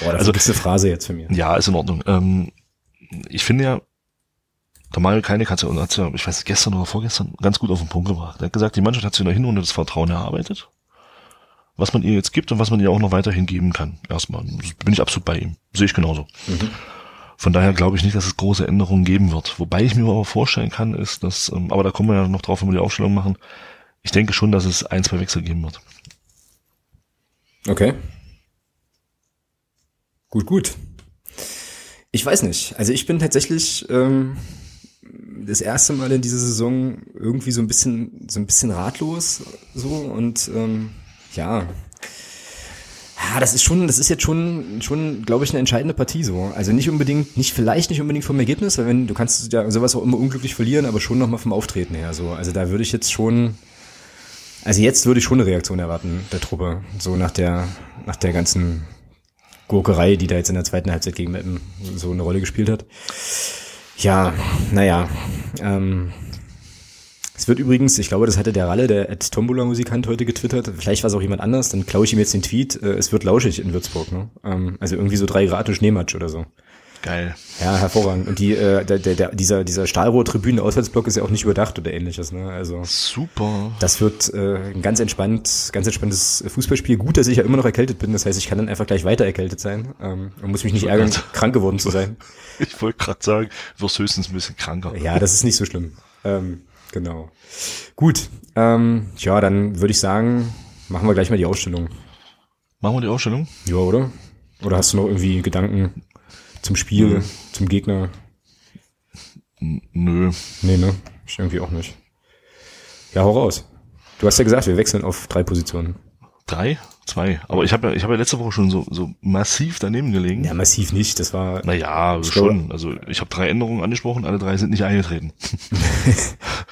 Boah, das also, ist eine Phrase jetzt für mich. Ja, ist in Ordnung. Ähm, ich finde ja, der Mario hat ja, hat ja, ich weiß gestern oder vorgestern, ganz gut auf den Punkt gebracht. Er hat gesagt, die Mannschaft hat sich in der Hinrunde das Vertrauen erarbeitet, was man ihr jetzt gibt und was man ihr auch noch weiterhin geben kann. Erstmal. Bin ich absolut bei ihm. Sehe ich genauso. Mhm. Von daher glaube ich nicht, dass es große Änderungen geben wird. Wobei ich mir aber vorstellen kann, ist, dass, ähm, aber da kommen wir ja noch drauf, wenn wir die Aufstellung machen, ich denke schon, dass es ein, zwei Wechsel geben wird. Okay. Gut, gut. Ich weiß nicht. Also ich bin tatsächlich ähm, das erste Mal in dieser Saison irgendwie so ein bisschen, so ein bisschen ratlos so und ähm, ja. Ja, das ist schon, das ist jetzt schon, schon, glaube ich, eine entscheidende Partie so. Also nicht unbedingt, nicht vielleicht nicht unbedingt vom Ergebnis, weil wenn du kannst ja sowas auch immer unglücklich verlieren, aber schon nochmal vom Auftreten her so. Also da würde ich jetzt schon, also jetzt würde ich schon eine Reaktion erwarten der Truppe, so nach der, nach der ganzen Gurkerei, die da jetzt in der zweiten Halbzeit gegen Meppen so eine Rolle gespielt hat. Ja, naja. Ähm, es wird übrigens, ich glaube, das hatte der Ralle, der Ed Tombola Musikant heute getwittert, vielleicht war es auch jemand anders, dann klaue ich ihm jetzt den Tweet, äh, es wird lauschig in Würzburg, ne? Ähm, also irgendwie so drei Grad und Schneematsch oder so. Geil. Ja, hervorragend. Und die, äh, der, der, dieser, dieser Stahlrohr-Tribüne Auswärtsblock ist ja auch nicht überdacht oder ähnliches. Ne? Also super. Das wird äh, ein ganz entspannt, ganz entspanntes Fußballspiel. Gut, dass ich ja immer noch erkältet bin. Das heißt, ich kann dann einfach gleich weiter erkältet sein ähm, und muss mich nicht ärgern, krank geworden zu sein. Ich wollte gerade sagen, du wirst höchstens ein bisschen kranker. Ja, das ist nicht so schlimm. Ähm, genau. Gut. Ähm, ja, dann würde ich sagen, machen wir gleich mal die Ausstellung. Machen wir die Ausstellung? Ja, oder? Oder hast du noch irgendwie Gedanken? Zum Spiel, mhm. zum Gegner? Nö. Nee, ne? Ich irgendwie auch nicht. Ja, hau raus. Du hast ja gesagt, wir wechseln auf drei Positionen. Drei? Zwei. Aber ich habe ja, ich habe ja letzte Woche schon so, so massiv daneben gelegen. Ja, massiv nicht. Das war. Naja, schon. Also ich habe drei Änderungen angesprochen, alle drei sind nicht eingetreten.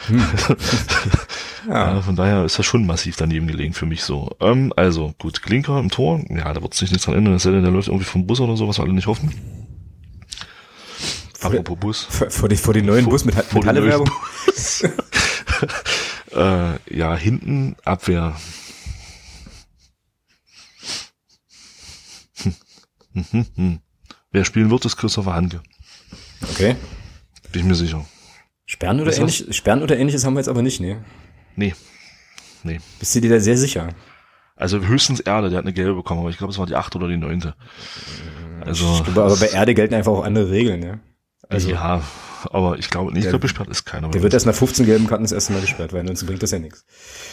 ja. ja. Von daher ist das schon massiv daneben gelegen für mich so. Ähm, also gut, Klinker im Tor. Ja, da wird sich nichts dran ändern. Es sei denn, der läuft irgendwie vom Bus oder so, was wir alle nicht hoffen. Apropos Bus. Vor, vor, den, vor den neuen vor, Bus mit, mit Halle-Werbung. äh, ja, hinten Abwehr. Wer spielen wird, ist Christopher Hanke. Okay. Bin ich mir sicher. Sperren oder, ähnlich, Sperren oder ähnliches haben wir jetzt aber nicht, ne? Nee. Nee. Bist du dir da sehr sicher? Also höchstens Erde, der hat eine gelbe bekommen, aber ich glaube, es war die achte oder die neunte. Also. Ich glaube, aber bei Erde gelten einfach auch andere Regeln, ne? Also, ja, aber ich glaube, nicht, ich glaube, gesperrt ist keiner. Der wird erst nach 15 gelben Karten das erste Mal gesperrt werden, sonst bringt das ja nichts.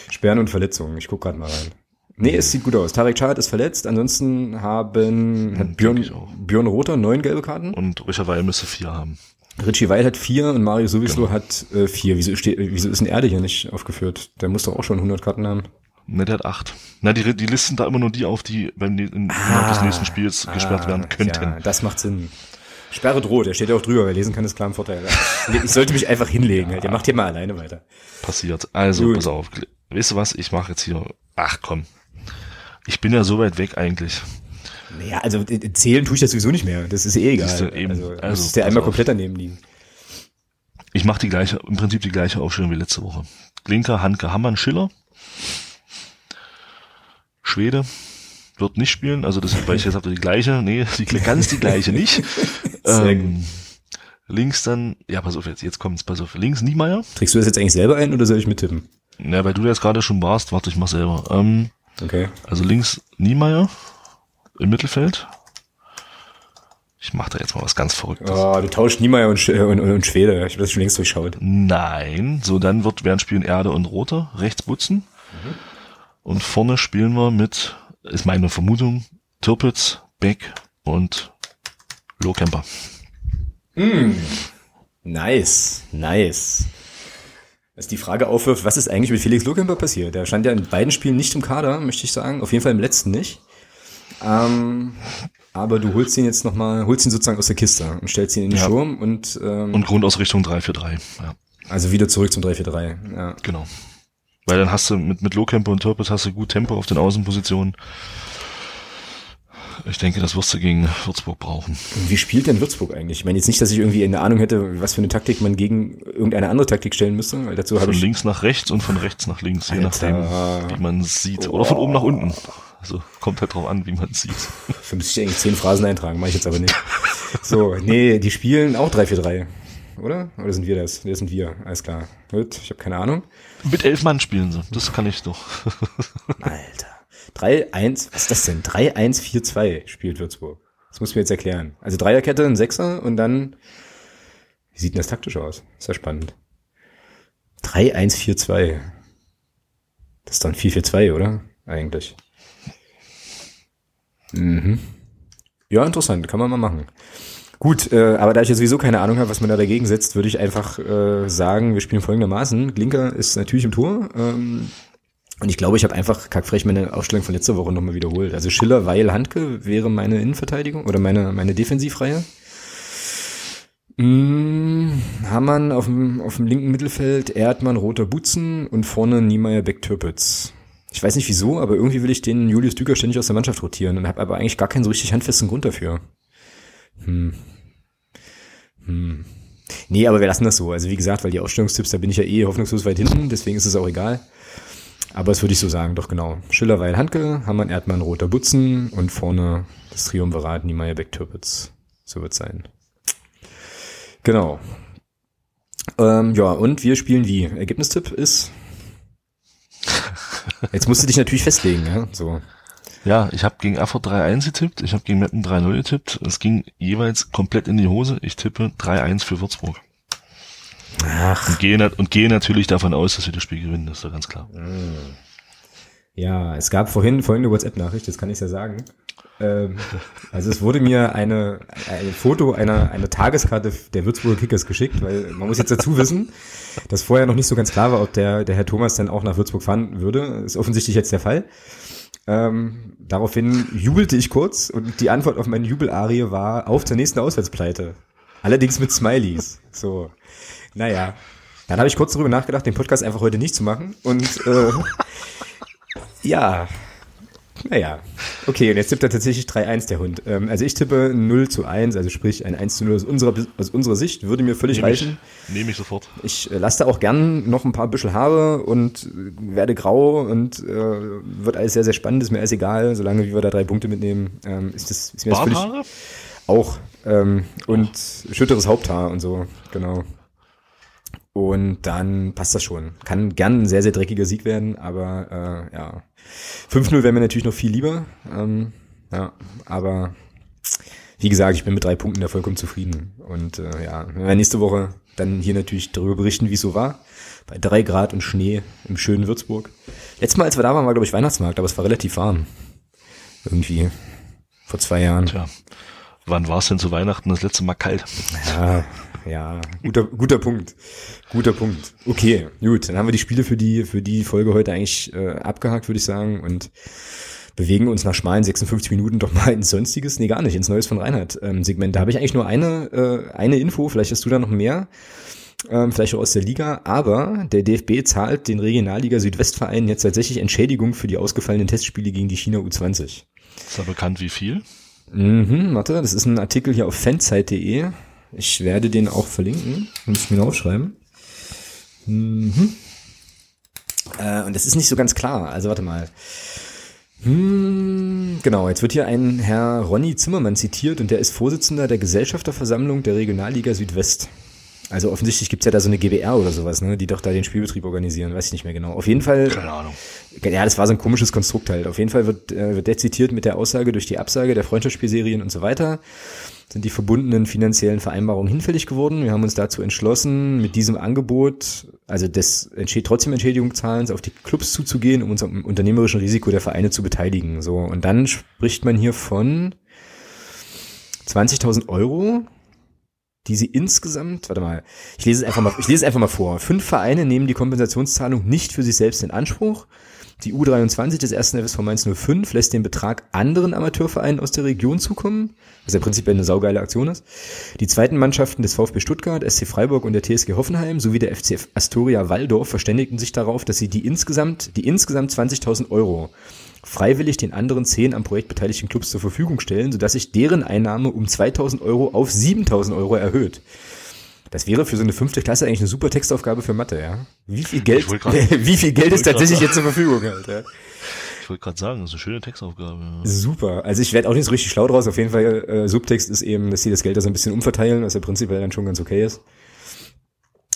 Sperren und Verletzungen. Ich guck gerade mal rein. Nee, es sieht gut aus. Tarek Chad ist verletzt. Ansonsten haben hat Björn, Björn Rother neun gelbe Karten. Und Richard Weil müsste vier haben. Richie Weil hat vier und Mario sowieso genau. hat äh, vier. Wieso, steht, wieso ist ein Erde hier nicht aufgeführt? Der muss doch auch schon 100 Karten haben. Ne, der hat acht. Na, die, die listen da immer nur die auf, die beim in, ah, des nächsten Spiels ah, gesperrt werden könnten. Ja, das macht Sinn. Sperre droht, der steht ja auch drüber, wer lesen kann, ist klar ein Vorteil. Ich sollte mich einfach hinlegen, halt. Ihr macht hier mal alleine weiter. Passiert. Also, Gut. pass auf. Weißt du was? Ich mache jetzt hier. Ach komm. Ich bin ja so weit weg eigentlich. Naja, also äh, zählen tue ich das sowieso nicht mehr. Das ist eh egal. Ist eben, also, also ist der einmal auf. komplett daneben liegen. Ich mache die gleiche, im Prinzip die gleiche Aufstellung wie letzte Woche. Linker, Hanke, Hammann, Schiller. Schwede wird nicht spielen, also das, weil ich jetzt habe die gleiche, nee, die, ganz die gleiche nicht. ähm, links dann, ja, pass auf jetzt, jetzt kommt's, pass auf, links Niemeyer. Trägst du das jetzt eigentlich selber ein oder soll ich mittippen? Ja, weil du jetzt gerade schon warst, warte, ich mach selber. Ähm, okay. Also links Niemeyer im Mittelfeld. Ich mach da jetzt mal was ganz Verrücktes. Oh, du tauschst Niemeyer und, und, und Schwede. Ich habe das schon längst durchschaut. Nein, so dann wird werden spielen Erde und Rote, rechts Butzen. Mhm. Und vorne spielen wir mit, ist meine Vermutung, Tirpitz, Beck und Lohkemper. Mm. Nice, nice. Was die Frage aufwirft, was ist eigentlich mit Felix Lohkemper passiert? Der stand ja in beiden Spielen nicht im Kader, möchte ich sagen. Auf jeden Fall im letzten nicht. Ähm, aber du holst ihn jetzt nochmal, holst ihn sozusagen aus der Kiste und stellst ihn in den ja. Sturm und ähm, Und Grundausrichtung 3-4-3, ja. Also wieder zurück zum 3-4-3, ja. Genau. Weil dann hast du mit, mit Lohkemper und Turpitz hast du gut Tempo auf den Außenpositionen. Ich denke, das wirst du gegen Würzburg brauchen. Wie spielt denn Würzburg eigentlich? Ich meine jetzt nicht, dass ich irgendwie eine Ahnung hätte, was für eine Taktik man gegen irgendeine andere Taktik stellen müsste, weil dazu habe ich... Von links nach rechts und von rechts nach links, je nachdem, wie man sieht. Oder von oben nach unten. Also kommt halt drauf an, wie man sieht. Für müsste ich eigentlich zehn Phrasen eintragen, mache ich jetzt aber nicht. So, nee, die spielen auch 3-4-3, oder? Oder sind wir das? Das sind wir, alles klar. Gut, ich habe keine Ahnung. Mit elf Mann spielen sie, das kann ich doch. Alter. 3-1, was ist das denn? 3-1-4-2 spielt Würzburg. Das muss mir jetzt erklären. Also Dreierkette, ein Sechser und dann, wie sieht denn das taktisch aus? Ist ja spannend. 3-1-4-2. Das ist dann 4-4-2, oder? Eigentlich. Mhm. Ja, interessant, kann man mal machen. Gut, äh, aber da ich jetzt sowieso keine Ahnung habe, was man da dagegen setzt, würde ich einfach äh, sagen, wir spielen folgendermaßen. Glinker ist natürlich im Tor. Ähm, und ich glaube, ich habe einfach kackfrech meine Aufstellung von letzter Woche nochmal wiederholt. Also Schiller, Weil, Handke wäre meine Innenverteidigung oder meine, meine Defensivreihe. Hm, Hamann auf dem, auf dem linken Mittelfeld, Erdmann, Roter Butzen und vorne Niemeyer, Beck, Türpitz. Ich weiß nicht wieso, aber irgendwie will ich den Julius Düker ständig aus der Mannschaft rotieren und habe aber eigentlich gar keinen so richtig handfesten Grund dafür. Hm. Hm. Nee, aber wir lassen das so. Also wie gesagt, weil die Ausstellungstipps, da bin ich ja eh hoffnungslos weit hinten, deswegen ist es auch egal. Aber das würde ich so sagen, doch genau. Schiller, Weil, Handke, Hammann, Erdmann, Roter Butzen und vorne das Triumvirat Niemeyer, Beck, Türpitz. So wird sein. Genau. Ähm, ja, und wir spielen wie? Ergebnistipp ist. Jetzt musst du dich natürlich festlegen, ja. So. Ja, ich habe gegen Erfurt 3-1 getippt, ich habe gegen Metten 3-0 getippt. Es ging jeweils komplett in die Hose. Ich tippe 3-1 für Würzburg. Ach. Und gehe, und gehe natürlich davon aus, dass wir das Spiel gewinnen, das ist doch ganz klar. Hm. Ja, es gab vorhin folgende WhatsApp-Nachricht, das kann ich ja sagen. Ähm, also es wurde mir eine, ein Foto einer, einer Tageskarte der Würzburger Kickers geschickt, weil man muss jetzt dazu wissen, dass vorher noch nicht so ganz klar war, ob der, der Herr Thomas dann auch nach Würzburg fahren würde. Ist offensichtlich jetzt der Fall. Ähm, daraufhin jubelte ich kurz und die Antwort auf meine Jubelarie war auf zur nächsten Auswärtspleite. Allerdings mit Smileys. So. Naja. Dann habe ich kurz darüber nachgedacht, den Podcast einfach heute nicht zu machen. Und äh, ja, naja. Okay, und jetzt tippt er tatsächlich 3-1 der Hund. Ähm, also ich tippe 0 zu 1, also sprich ein 1 zu 0 aus unserer, aus unserer Sicht, würde mir völlig Nehm reichen. Nehme ich sofort. Ich äh, lasse da auch gern noch ein paar Büschel Haare und äh, werde grau und äh, wird alles sehr, sehr spannend, ist mir alles egal, solange wie wir da drei Punkte mitnehmen, ähm, ist, das, ist mir das völlig... Auch. Ähm, und oh. schütteres Haupthaar und so, genau. Und dann passt das schon. Kann gern ein sehr, sehr dreckiger Sieg werden, aber äh, ja. 5-0 wäre mir natürlich noch viel lieber. Ähm, ja, aber wie gesagt, ich bin mit drei Punkten da vollkommen zufrieden. Und äh, ja, wir werden nächste Woche dann hier natürlich darüber berichten, wie es so war. Bei drei Grad und Schnee im schönen Würzburg. Letztes Mal, als wir da waren, war, glaube ich, Weihnachtsmarkt, aber es war relativ warm. Irgendwie. Vor zwei Jahren. Tja. Wann war es denn zu Weihnachten das letzte Mal kalt? Ja, ja, guter, guter Punkt. Guter Punkt. Okay, gut. Dann haben wir die Spiele für die, für die Folge heute eigentlich äh, abgehakt, würde ich sagen. Und bewegen uns nach schmalen 56 Minuten doch mal ins Sonstiges. Nee, gar nicht, ins Neues von Reinhard ähm, Segment. Da habe ich eigentlich nur eine, äh, eine Info, vielleicht hast du da noch mehr. Ähm, vielleicht auch aus der Liga, aber der DFB zahlt den Regionalliga Südwestverein jetzt tatsächlich Entschädigung für die ausgefallenen Testspiele gegen die China U20. Ist da bekannt, wie viel? Mhm, warte, das ist ein Artikel hier auf fanzeit.de. Ich werde den auch verlinken. Muss ich mir aufschreiben. Mhm. Äh, und das ist nicht so ganz klar. Also warte mal. Hm, genau, jetzt wird hier ein Herr Ronny Zimmermann zitiert und der ist Vorsitzender der Gesellschafterversammlung der Regionalliga Südwest. Also offensichtlich gibt's ja da so eine GBR oder sowas, ne, die doch da den Spielbetrieb organisieren, weiß ich nicht mehr genau. Auf jeden Fall. Keine Ahnung. Ja, das war so ein komisches Konstrukt halt. Auf jeden Fall wird, äh, wird der zitiert mit der Aussage durch die Absage der Freundschaftsspielserien und so weiter sind die verbundenen finanziellen Vereinbarungen hinfällig geworden. Wir haben uns dazu entschlossen, mit diesem Angebot, also des trotzdem Entschädigungszahlens, auf die Clubs zuzugehen, um uns am unternehmerischen Risiko der Vereine zu beteiligen. So und dann spricht man hier von 20.000 Euro, die sie insgesamt, warte mal, ich lese es einfach mal, ich lese es einfach mal vor. Fünf Vereine nehmen die Kompensationszahlung nicht für sich selbst in Anspruch. Die U23 des ersten FSV Mainz 05 lässt den Betrag anderen Amateurvereinen aus der Region zukommen, was ja prinzipiell eine saugeile Aktion ist. Die zweiten Mannschaften des VfB Stuttgart, SC Freiburg und der TSG Hoffenheim sowie der FC Astoria Waldorf verständigten sich darauf, dass sie die insgesamt, die insgesamt 20.000 Euro freiwillig den anderen zehn am Projekt beteiligten Clubs zur Verfügung stellen, sodass sich deren Einnahme um 2.000 Euro auf 7.000 Euro erhöht. Das wäre für so eine fünfte Klasse eigentlich eine super Textaufgabe für Mathe, ja. Wie viel Geld, grad, wie viel Geld ist tatsächlich jetzt zur Verfügung halt, ja? Ich wollte gerade sagen, das ist eine schöne Textaufgabe. Ja. Super. Also ich werde auch nicht so richtig schlau draus. Auf jeden Fall, äh, Subtext ist eben, dass sie das Geld da so ein bisschen umverteilen, was ja prinzipiell dann schon ganz okay ist.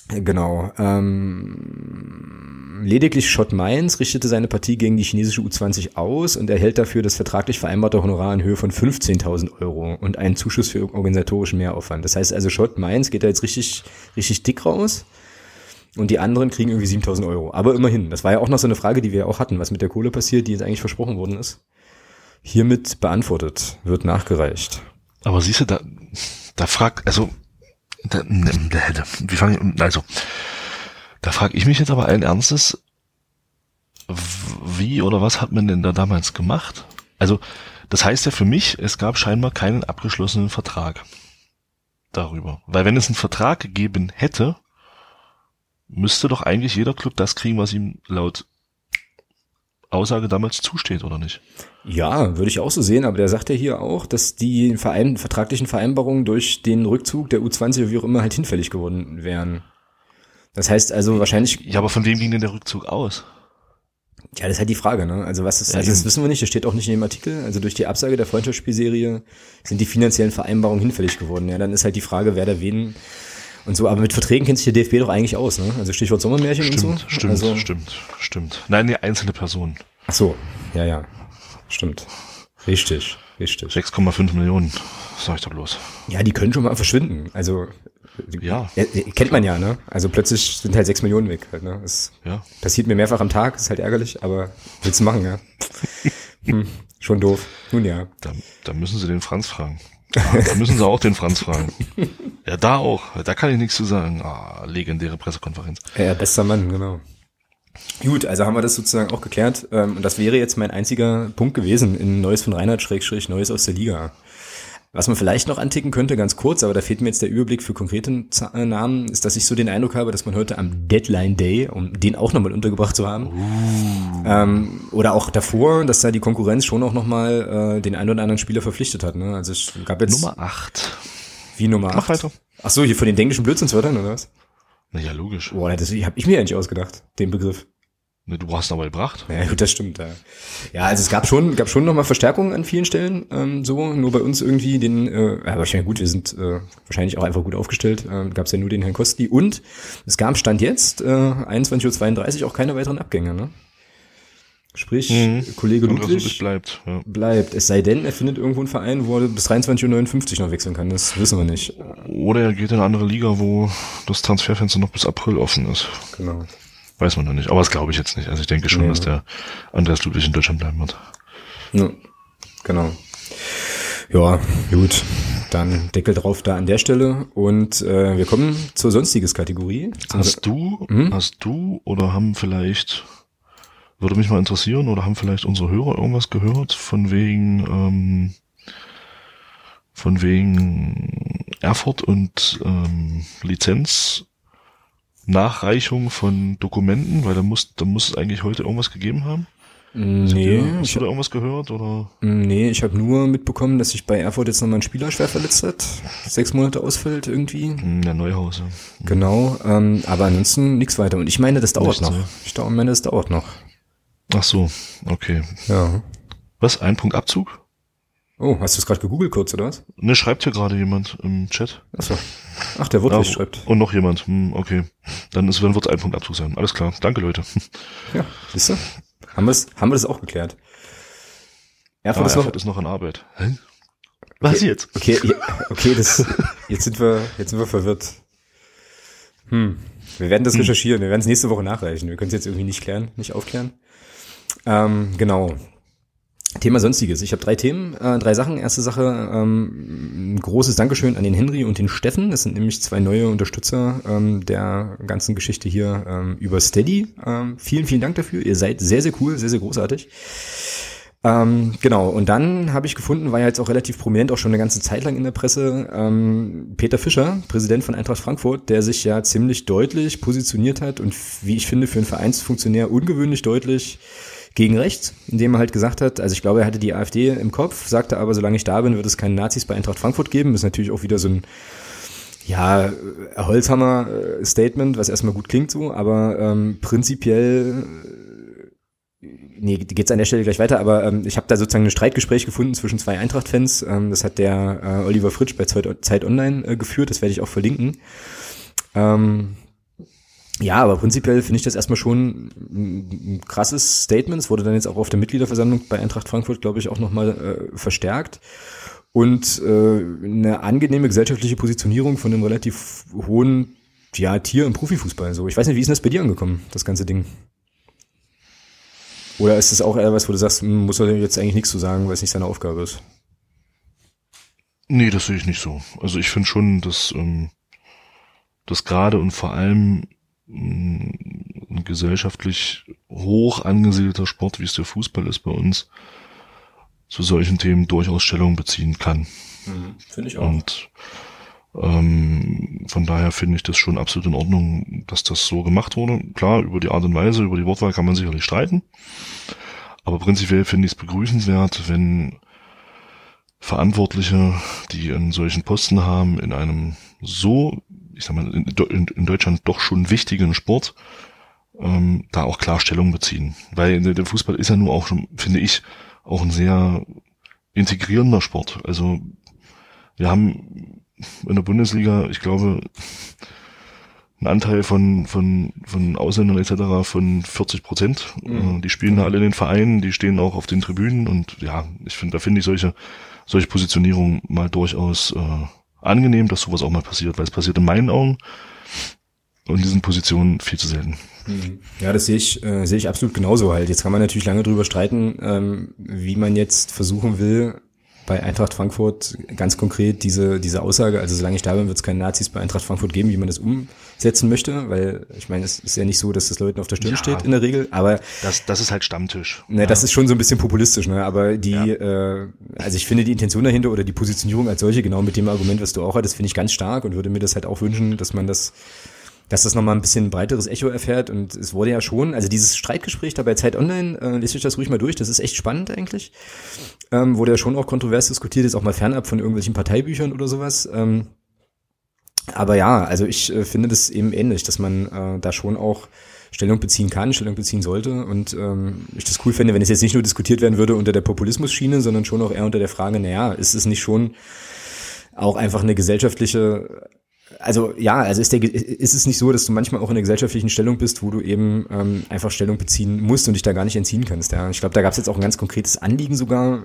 Genau. Ähm, lediglich Schott Mainz richtete seine Partie gegen die chinesische U20 aus und erhält dafür das vertraglich vereinbarte Honorar in Höhe von 15.000 Euro und einen Zuschuss für organisatorischen Mehraufwand. Das heißt also, Schott Mainz geht da jetzt richtig, richtig dick raus und die anderen kriegen irgendwie 7.000 Euro. Aber immerhin, das war ja auch noch so eine Frage, die wir auch hatten, was mit der Kohle passiert, die jetzt eigentlich versprochen worden ist. Hiermit beantwortet, wird nachgereicht. Aber siehst du, da, da fragt, also wie fange ich, also, da frage ich mich jetzt aber allen Ernstes, wie oder was hat man denn da damals gemacht? Also, das heißt ja für mich, es gab scheinbar keinen abgeschlossenen Vertrag darüber. Weil wenn es einen Vertrag gegeben hätte, müsste doch eigentlich jeder Club das kriegen, was ihm laut Aussage damals zusteht, oder nicht? Ja, würde ich auch so sehen, aber der sagt ja hier auch, dass die Verein, vertraglichen Vereinbarungen durch den Rückzug der U20 oder wie auch immer halt hinfällig geworden wären. Das heißt also wahrscheinlich. Ja, aber von wem ging denn der Rückzug aus? Ja, das ist halt die Frage, ne? Also was ist, also das wissen wir nicht, das steht auch nicht in dem Artikel. Also durch die Absage der Freundschaftsspielserie sind die finanziellen Vereinbarungen hinfällig geworden. Ja, dann ist halt die Frage, wer da wen und so. Aber mit Verträgen kennt sich der DFB doch eigentlich aus, ne? Also Stichwort Sommermärchen stimmt, und so. Stimmt, also, stimmt, stimmt. Nein, die einzelne Person. Ach so, ja, ja, stimmt. Richtig, richtig. 6,5 Millionen, sag ich da bloß. Ja, die können schon mal verschwinden. Also ja. ja. Kennt man ja, ne? Also plötzlich sind halt sechs Millionen weg. Halt, ne? Das ja. passiert mir mehrfach am Tag, ist halt ärgerlich, aber willst du machen, ja? hm, schon doof. Nun ja. Da, da müssen sie den Franz fragen. Ah, da müssen sie auch den Franz fragen. Ja, da auch. Da kann ich nichts zu sagen. Ah, legendäre Pressekonferenz. Ja, bester Mann, genau. Gut, also haben wir das sozusagen auch geklärt. Ähm, und das wäre jetzt mein einziger Punkt gewesen in Neues von Reinhard Schrägstrich, Neues aus der Liga. Was man vielleicht noch anticken könnte, ganz kurz, aber da fehlt mir jetzt der Überblick für konkrete Namen, ist, dass ich so den Eindruck habe, dass man heute am Deadline Day, um den auch nochmal untergebracht zu haben, uh. ähm, oder auch davor, dass da die Konkurrenz schon auch nochmal äh, den einen oder anderen Spieler verpflichtet hat. Ne? Also es gab jetzt Nummer 8. Wie Nummer 8? Mach weiter. Ach so, hier von den dänischen Blödsinnswörtern, oder was? Na ja, logisch. Boah, das habe ich mir eigentlich ausgedacht, den Begriff. Ne, du hast aber gebracht. Ja, gut, das stimmt. Ja. ja, also es gab schon, gab schon nochmal Verstärkungen an vielen Stellen. Ähm, so, nur bei uns irgendwie den, äh, aber ich meine, gut, wir sind äh, wahrscheinlich auch einfach gut aufgestellt. Ähm, gab es ja nur den Herrn Kosti. Und es gab Stand jetzt, äh, 21.32 Uhr, auch keine weiteren Abgänge, ne? Sprich, mhm. Kollege Ludwig bleibt, ja. bleibt. Es sei denn, er findet irgendwo einen Verein, wo er bis 23.59 Uhr noch wechseln kann. Das wissen wir nicht. Oder er geht in eine andere Liga, wo das Transferfenster noch bis April offen ist. Genau. Weiß man noch nicht. Aber das glaube ich jetzt nicht. Also ich denke schon, ja. dass der Andreas Ludwig in Deutschland bleiben wird. Ja, genau. Ja, gut. Dann Deckel drauf da an der Stelle. Und äh, wir kommen zur sonstiges Kategorie. Hast du, hm? hast du oder haben vielleicht, würde mich mal interessieren, oder haben vielleicht unsere Hörer irgendwas gehört von wegen, ähm, von wegen Erfurt und ähm, Lizenz Nachreichung von Dokumenten? Weil da muss, da muss es eigentlich heute irgendwas gegeben haben. Nee. Hast, hast du da irgendwas gehört oder? Nee, ich habe nur mitbekommen, dass sich bei Erfurt jetzt nochmal ein Spieler schwer verletzt hat. Sechs Monate ausfällt irgendwie. Hm, der Neuhaus, ja. Genau, ähm, aber ansonsten nichts weiter. Und ich meine, das dauert Nichts, noch. Ja. Ich meine, das dauert noch. Ach so, okay. Ja. Was? Ein Punkt Abzug? Oh, hast du es gerade gegoogelt kurz, oder was? Ne, schreibt hier gerade jemand im Chat. Achso. Ach, der Wortwitz ja, schreibt. Und noch jemand. Hm, okay. Dann ist, dann wird es ein Punkt Abzug sein. Alles klar. Danke, Leute. Ja, siehst du? Haben wir es haben wir das auch geklärt. Erfurt, ah, ist, Erfurt noch, ist noch in Arbeit. Hä? Was okay, jetzt? Okay, okay, das, jetzt sind wir, jetzt sind wir verwirrt. Hm. Wir werden das hm. recherchieren. Wir werden es nächste Woche nachreichen. Wir können es jetzt irgendwie nicht klären, nicht aufklären. Ähm, genau. Thema Sonstiges. Ich habe drei Themen, äh, drei Sachen. Erste Sache, ähm, ein großes Dankeschön an den Henry und den Steffen. Das sind nämlich zwei neue Unterstützer ähm, der ganzen Geschichte hier ähm, über Steady. Ähm, vielen, vielen Dank dafür. Ihr seid sehr, sehr cool, sehr, sehr großartig. Ähm, genau, und dann habe ich gefunden, war ja jetzt auch relativ prominent, auch schon eine ganze Zeit lang in der Presse, ähm, Peter Fischer, Präsident von Eintracht Frankfurt, der sich ja ziemlich deutlich positioniert hat und wie ich finde, für einen Vereinsfunktionär ungewöhnlich deutlich gegen rechts, indem er halt gesagt hat, also ich glaube, er hatte die AfD im Kopf, sagte aber, solange ich da bin, wird es keine Nazis bei Eintracht Frankfurt geben. Ist natürlich auch wieder so ein ja, Holzhammer-Statement, was erstmal gut klingt so, aber ähm, prinzipiell äh, nee, geht's an der Stelle gleich weiter, aber ähm, ich habe da sozusagen ein Streitgespräch gefunden zwischen zwei Eintracht-Fans. Ähm, das hat der äh, Oliver Fritsch bei Zeit Online äh, geführt, das werde ich auch verlinken. Ähm, ja, aber prinzipiell finde ich das erstmal schon ein krasses Statement. Es wurde dann jetzt auch auf der Mitgliederversammlung bei Eintracht Frankfurt, glaube ich, auch nochmal äh, verstärkt. Und äh, eine angenehme gesellschaftliche Positionierung von einem relativ hohen ja, Tier im Profifußball. So, ich weiß nicht, wie ist denn das bei dir angekommen, das ganze Ding? Oder ist es auch eher was, wo du sagst, hm, muss er jetzt eigentlich nichts zu sagen, weil es nicht seine Aufgabe ist? Nee, das sehe ich nicht so. Also ich finde schon, dass, ähm, dass gerade und vor allem ein gesellschaftlich hoch angesiedelter Sport, wie es der Fußball ist bei uns, zu solchen Themen durchaus Stellung beziehen kann. Mhm, finde ich auch. Und ähm, von daher finde ich das schon absolut in Ordnung, dass das so gemacht wurde. Klar, über die Art und Weise, über die Wortwahl kann man sicherlich streiten. Aber prinzipiell finde ich es begrüßenswert, wenn Verantwortliche, die einen solchen Posten haben, in einem so, ich sag mal, in, in Deutschland doch schon wichtigen Sport, ähm, da auch klar Stellung beziehen. Weil der Fußball ist ja nur auch schon, finde ich, auch ein sehr integrierender Sport. Also wir haben in der Bundesliga, ich glaube, einen Anteil von, von, von Ausländern etc. von 40 Prozent. Mhm. Äh, die spielen da alle in den Vereinen, die stehen auch auf den Tribünen und ja, ich finde, da finde ich solche, solche Positionierung mal durchaus äh, angenehm, dass sowas auch mal passiert, weil es passiert in meinen Augen und in diesen Positionen viel zu selten. Mhm. Ja, das sehe ich, äh, sehe ich absolut genauso halt. Jetzt kann man natürlich lange drüber streiten, ähm, wie man jetzt versuchen will, bei Eintracht Frankfurt ganz konkret diese, diese Aussage, also solange ich da bin, wird es keine Nazis bei Eintracht Frankfurt geben, wie man das umsetzen möchte, weil ich meine, es ist ja nicht so, dass das Leuten auf der Stirn ja, steht in der Regel, aber das, das ist halt Stammtisch. Ne, ja. das ist schon so ein bisschen populistisch, ne? Aber die, ja. äh, also ich finde die Intention dahinter oder die Positionierung als solche, genau mit dem Argument, was du auch hattest, finde ich ganz stark und würde mir das halt auch wünschen, dass man das dass das nochmal ein bisschen breiteres Echo erfährt. Und es wurde ja schon, also dieses Streitgespräch da bei Zeit Online, äh, lest euch das ruhig mal durch, das ist echt spannend eigentlich. Ähm, wurde ja schon auch kontrovers diskutiert, ist auch mal fernab von irgendwelchen Parteibüchern oder sowas. Ähm, aber ja, also ich äh, finde das eben ähnlich, dass man äh, da schon auch Stellung beziehen kann, Stellung beziehen sollte. Und ähm, ich das cool fände, wenn es jetzt nicht nur diskutiert werden würde unter der Populismus-Schiene, sondern schon auch eher unter der Frage, naja, ist es nicht schon auch einfach eine gesellschaftliche also ja, also ist, der, ist es nicht so, dass du manchmal auch in einer gesellschaftlichen Stellung bist, wo du eben ähm, einfach Stellung beziehen musst und dich da gar nicht entziehen kannst. Ja. Ich glaube, da gab es jetzt auch ein ganz konkretes Anliegen sogar,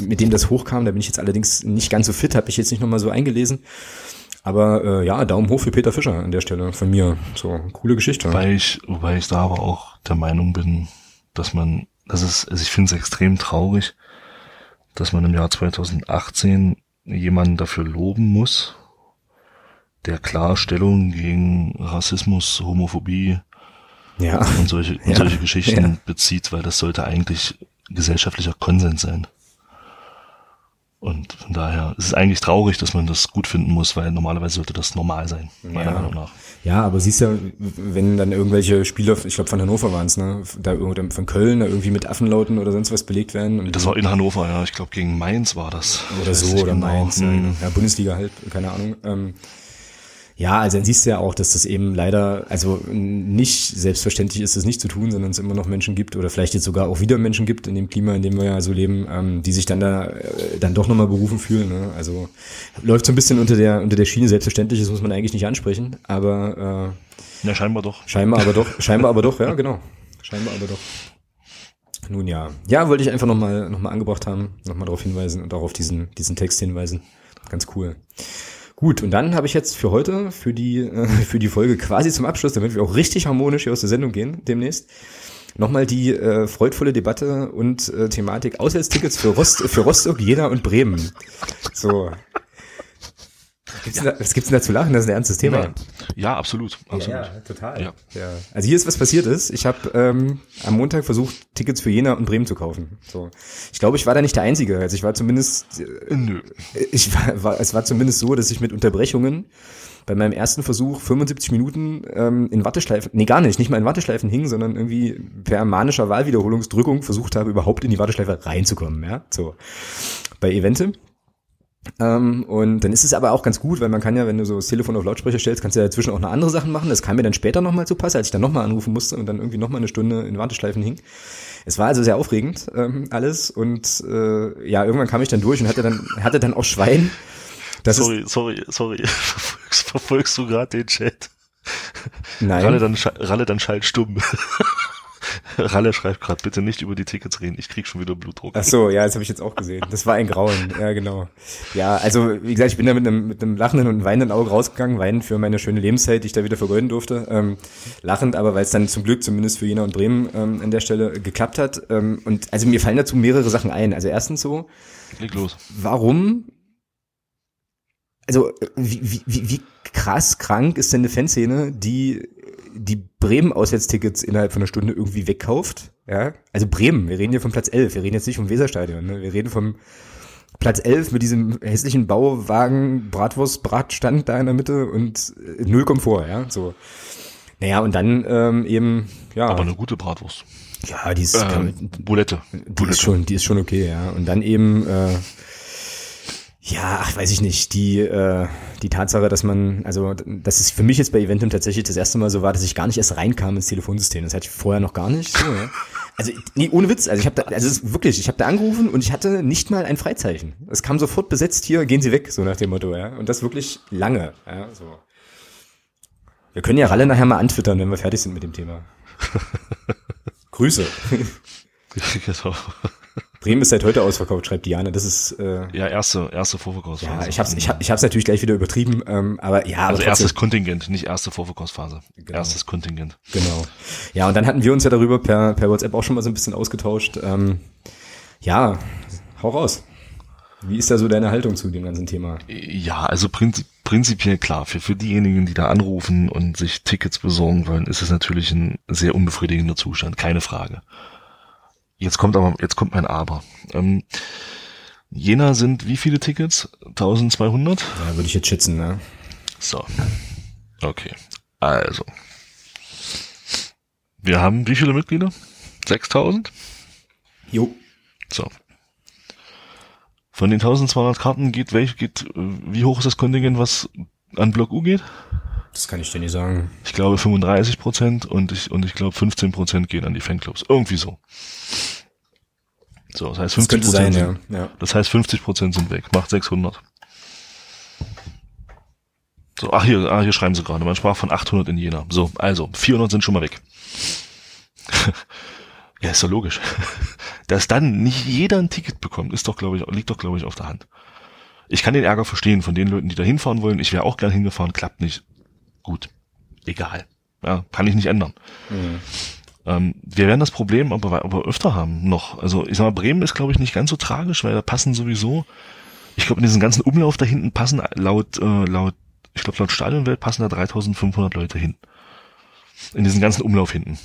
mit dem das hochkam. Da bin ich jetzt allerdings nicht ganz so fit, habe ich jetzt nicht nochmal so eingelesen. Aber äh, ja, Daumen hoch für Peter Fischer an der Stelle von mir. So, coole Geschichte. Wobei ich, wobei ich da aber auch der Meinung bin, dass man, das ist, also ich finde es extrem traurig, dass man im Jahr 2018 jemanden dafür loben muss, der Klarstellung gegen Rassismus, Homophobie ja. und solche, und ja. solche Geschichten ja. bezieht, weil das sollte eigentlich gesellschaftlicher Konsens sein. Und von daher ist es eigentlich traurig, dass man das gut finden muss, weil normalerweise sollte das normal sein, meiner Meinung nach. Ja, aber siehst du, wenn dann irgendwelche Spieler, ich glaube von Hannover waren es, ne, da von Köln, da irgendwie mit Affenlauten oder sonst was belegt werden. das war in Hannover, ja, ich glaube gegen Mainz war das. Oder so, oder genau. Mainz, mhm. ja, Bundesliga halt, keine Ahnung. Ähm, ja, also dann siehst du ja auch, dass das eben leider, also nicht selbstverständlich ist, das nicht zu tun, sondern es immer noch Menschen gibt oder vielleicht jetzt sogar auch wieder Menschen gibt in dem Klima, in dem wir ja so leben, ähm, die sich dann da äh, dann doch nochmal berufen fühlen. Ne? Also läuft so ein bisschen unter der unter der Schiene selbstverständlich, das muss man eigentlich nicht ansprechen, aber äh, ja scheinbar doch. Scheinbar aber doch, scheinbar aber doch, ja genau, scheinbar aber doch. Nun ja, ja, wollte ich einfach nochmal noch mal angebracht haben, nochmal darauf hinweisen und auch auf diesen diesen Text hinweisen. Ganz cool. Gut, und dann habe ich jetzt für heute, für die, äh, für die Folge quasi zum Abschluss, damit wir auch richtig harmonisch hier aus der Sendung gehen demnächst, nochmal die äh, freudvolle Debatte und äh, Thematik Auswärtstickets für, Rost, für Rostock, Jena und Bremen. So, Gibt's ja. da, was gibt's denn da zu lachen? Das ist ein ernstes Thema. Ja, ja absolut. absolut. Ja, ja total. Ja. ja. Also hier ist was passiert ist. Ich habe ähm, am Montag versucht, Tickets für Jena und Bremen zu kaufen. So, ich glaube, ich war da nicht der Einzige. Also ich war zumindest, äh, Nö. ich war, war, es war zumindest so, dass ich mit Unterbrechungen bei meinem ersten Versuch 75 Minuten ähm, in Warteschleifen, nee gar nicht, nicht mal in Warteschleifen hing, sondern irgendwie per manischer Wahlwiederholungsdrückung versucht habe, überhaupt in die Warteschleife reinzukommen. Ja, so bei Evente. Ähm, und dann ist es aber auch ganz gut, weil man kann ja, wenn du so das Telefon auf Lautsprecher stellst, kannst du ja dazwischen auch noch andere Sachen machen. Das kam mir dann später nochmal zu passen, als ich dann nochmal anrufen musste und dann irgendwie nochmal eine Stunde in Warteschleifen hing. Es war also sehr aufregend ähm, alles und äh, ja, irgendwann kam ich dann durch und hatte dann hatte dann auch Schwein. sorry, sorry, sorry. Verfolgst, verfolgst du gerade den Chat? Nein. Ralle dann, Ralle dann schalt stumm. Ralle schreibt gerade, bitte nicht über die Tickets reden, ich krieg schon wieder Blutdruck. Ach so, ja, das habe ich jetzt auch gesehen. Das war ein Grauen, ja genau. Ja, also wie gesagt, ich bin da mit einem, mit einem lachenden und weinenden Auge rausgegangen, weinen für meine schöne Lebenszeit, die ich da wieder vergeuden durfte. Ähm, lachend, aber weil es dann zum Glück zumindest für Jena und Bremen ähm, an der Stelle geklappt hat. Ähm, und also mir fallen dazu mehrere Sachen ein. Also erstens so, Leg los. warum also wie, wie, wie krass krank ist denn eine Fanszene, die die Bremen-Auswärtstickets innerhalb von einer Stunde irgendwie wegkauft. Ja, also Bremen, wir reden hier von Platz 11, wir reden jetzt nicht vom Weserstadion, ne? wir reden vom Platz 11 mit diesem hässlichen Bauwagen, Bratwurst, Bratstand da in der Mitte und äh, null Komfort, ja, so. Naja, und dann ähm, eben, ja. Aber eine gute Bratwurst. Ja, die ist, Äh, kann, Bulette. die Bulette. ist schon, die ist schon okay, ja. Und dann eben, äh, ja, ach, weiß ich nicht, die, äh, die Tatsache, dass man, also, dass es für mich jetzt bei Eventum tatsächlich das erste Mal so war, dass ich gar nicht erst reinkam ins Telefonsystem. Das hatte ich vorher noch gar nicht. So, ja. Also, nee, ohne Witz. Also, ich habe da, also, wirklich, ich habe da angerufen und ich hatte nicht mal ein Freizeichen. Es kam sofort besetzt hier, gehen Sie weg, so nach dem Motto, ja. Und das wirklich lange, ja, so. Wir können ja Ralle nachher mal antwittern, wenn wir fertig sind mit dem Thema. Grüße. Genau. Bremen ist seit heute ausverkauft, schreibt Diane. Das ist, äh, ja, erste, erste Vorverkaufsphase. ja, ich hab's, ich hab, ich hab's natürlich gleich wieder übertrieben, ähm, aber ja, aber Also trotzdem, erstes Kontingent, nicht erste Vorverkaufsphase. Genau. Erstes Kontingent. genau. Ja, und dann hatten wir uns ja darüber per, per WhatsApp auch schon mal so ein bisschen ausgetauscht. Ähm, ja, hau raus. Wie ist da so deine Haltung zu dem ganzen Thema? Ja, also prinzip, prinzipiell klar, für, für diejenigen, die da anrufen und sich Tickets besorgen wollen, ist es natürlich ein sehr unbefriedigender Zustand, keine Frage. Jetzt kommt aber, jetzt kommt mein Aber. Ähm, Jena sind wie viele Tickets? 1200? Ja, würde ich jetzt schätzen, ne? So. Okay. Also. Wir haben wie viele Mitglieder? 6000? Jo. So. Von den 1200 Karten geht welch geht äh, wie hoch ist das Kontingent, was an Block U geht? Das kann ich dir nicht sagen. Ich glaube 35 Prozent und ich und ich glaube 15 Prozent gehen an die Fanclubs. Irgendwie so. So, das heißt Das 50 könnte sein, Prozent. ja. ja. Das heißt 50 Prozent sind weg. Macht 600. So, ach hier, ah, hier schreiben sie gerade. Man sprach von 800 in Jena. So, also 400 sind schon mal weg. ja, ist doch logisch. Dass dann nicht jeder ein Ticket bekommt, ist doch, glaube ich, liegt doch, glaube ich, auf der Hand. Ich kann den Ärger verstehen von den Leuten, die da hinfahren wollen. Ich wäre auch gern hingefahren, klappt nicht. Gut, egal. Ja, kann ich nicht ändern. Mhm. Ähm, wir werden das Problem aber, aber öfter haben noch. Also ich sag mal, Bremen ist, glaube ich, nicht ganz so tragisch, weil da passen sowieso, ich glaube, in diesen ganzen Umlauf da hinten passen laut, äh, laut, ich glaube, laut Stadionwelt passen da 3500 Leute hin. In diesen ganzen Umlauf hinten.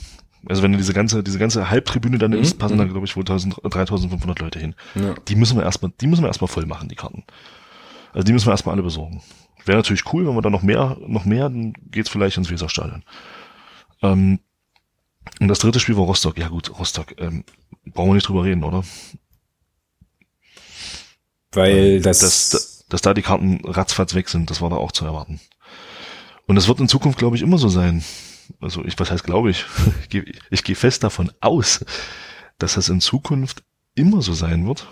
Also wenn du diese ganze, diese ganze Halbtribüne dann nimmst, passen da, glaube ich, wohl 1000, 3500 Leute hin. Ja. Die müssen wir erstmal, die müssen wir erstmal voll machen, die Karten. Also die müssen wir erstmal alle besorgen. Wäre natürlich cool, wenn wir da noch mehr, noch mehr, dann geht's vielleicht ins Weserstadion. Ähm, und das dritte Spiel war Rostock. Ja gut, Rostock. Ähm, brauchen wir nicht drüber reden, oder? Weil das, Dass, dass, dass da die Karten ratzfatz weg sind, das war da auch zu erwarten. Und das wird in Zukunft, glaube ich, immer so sein. Also ich, was heißt glaube ich? Ich gehe ich gehe fest davon aus, dass das in Zukunft immer so sein wird,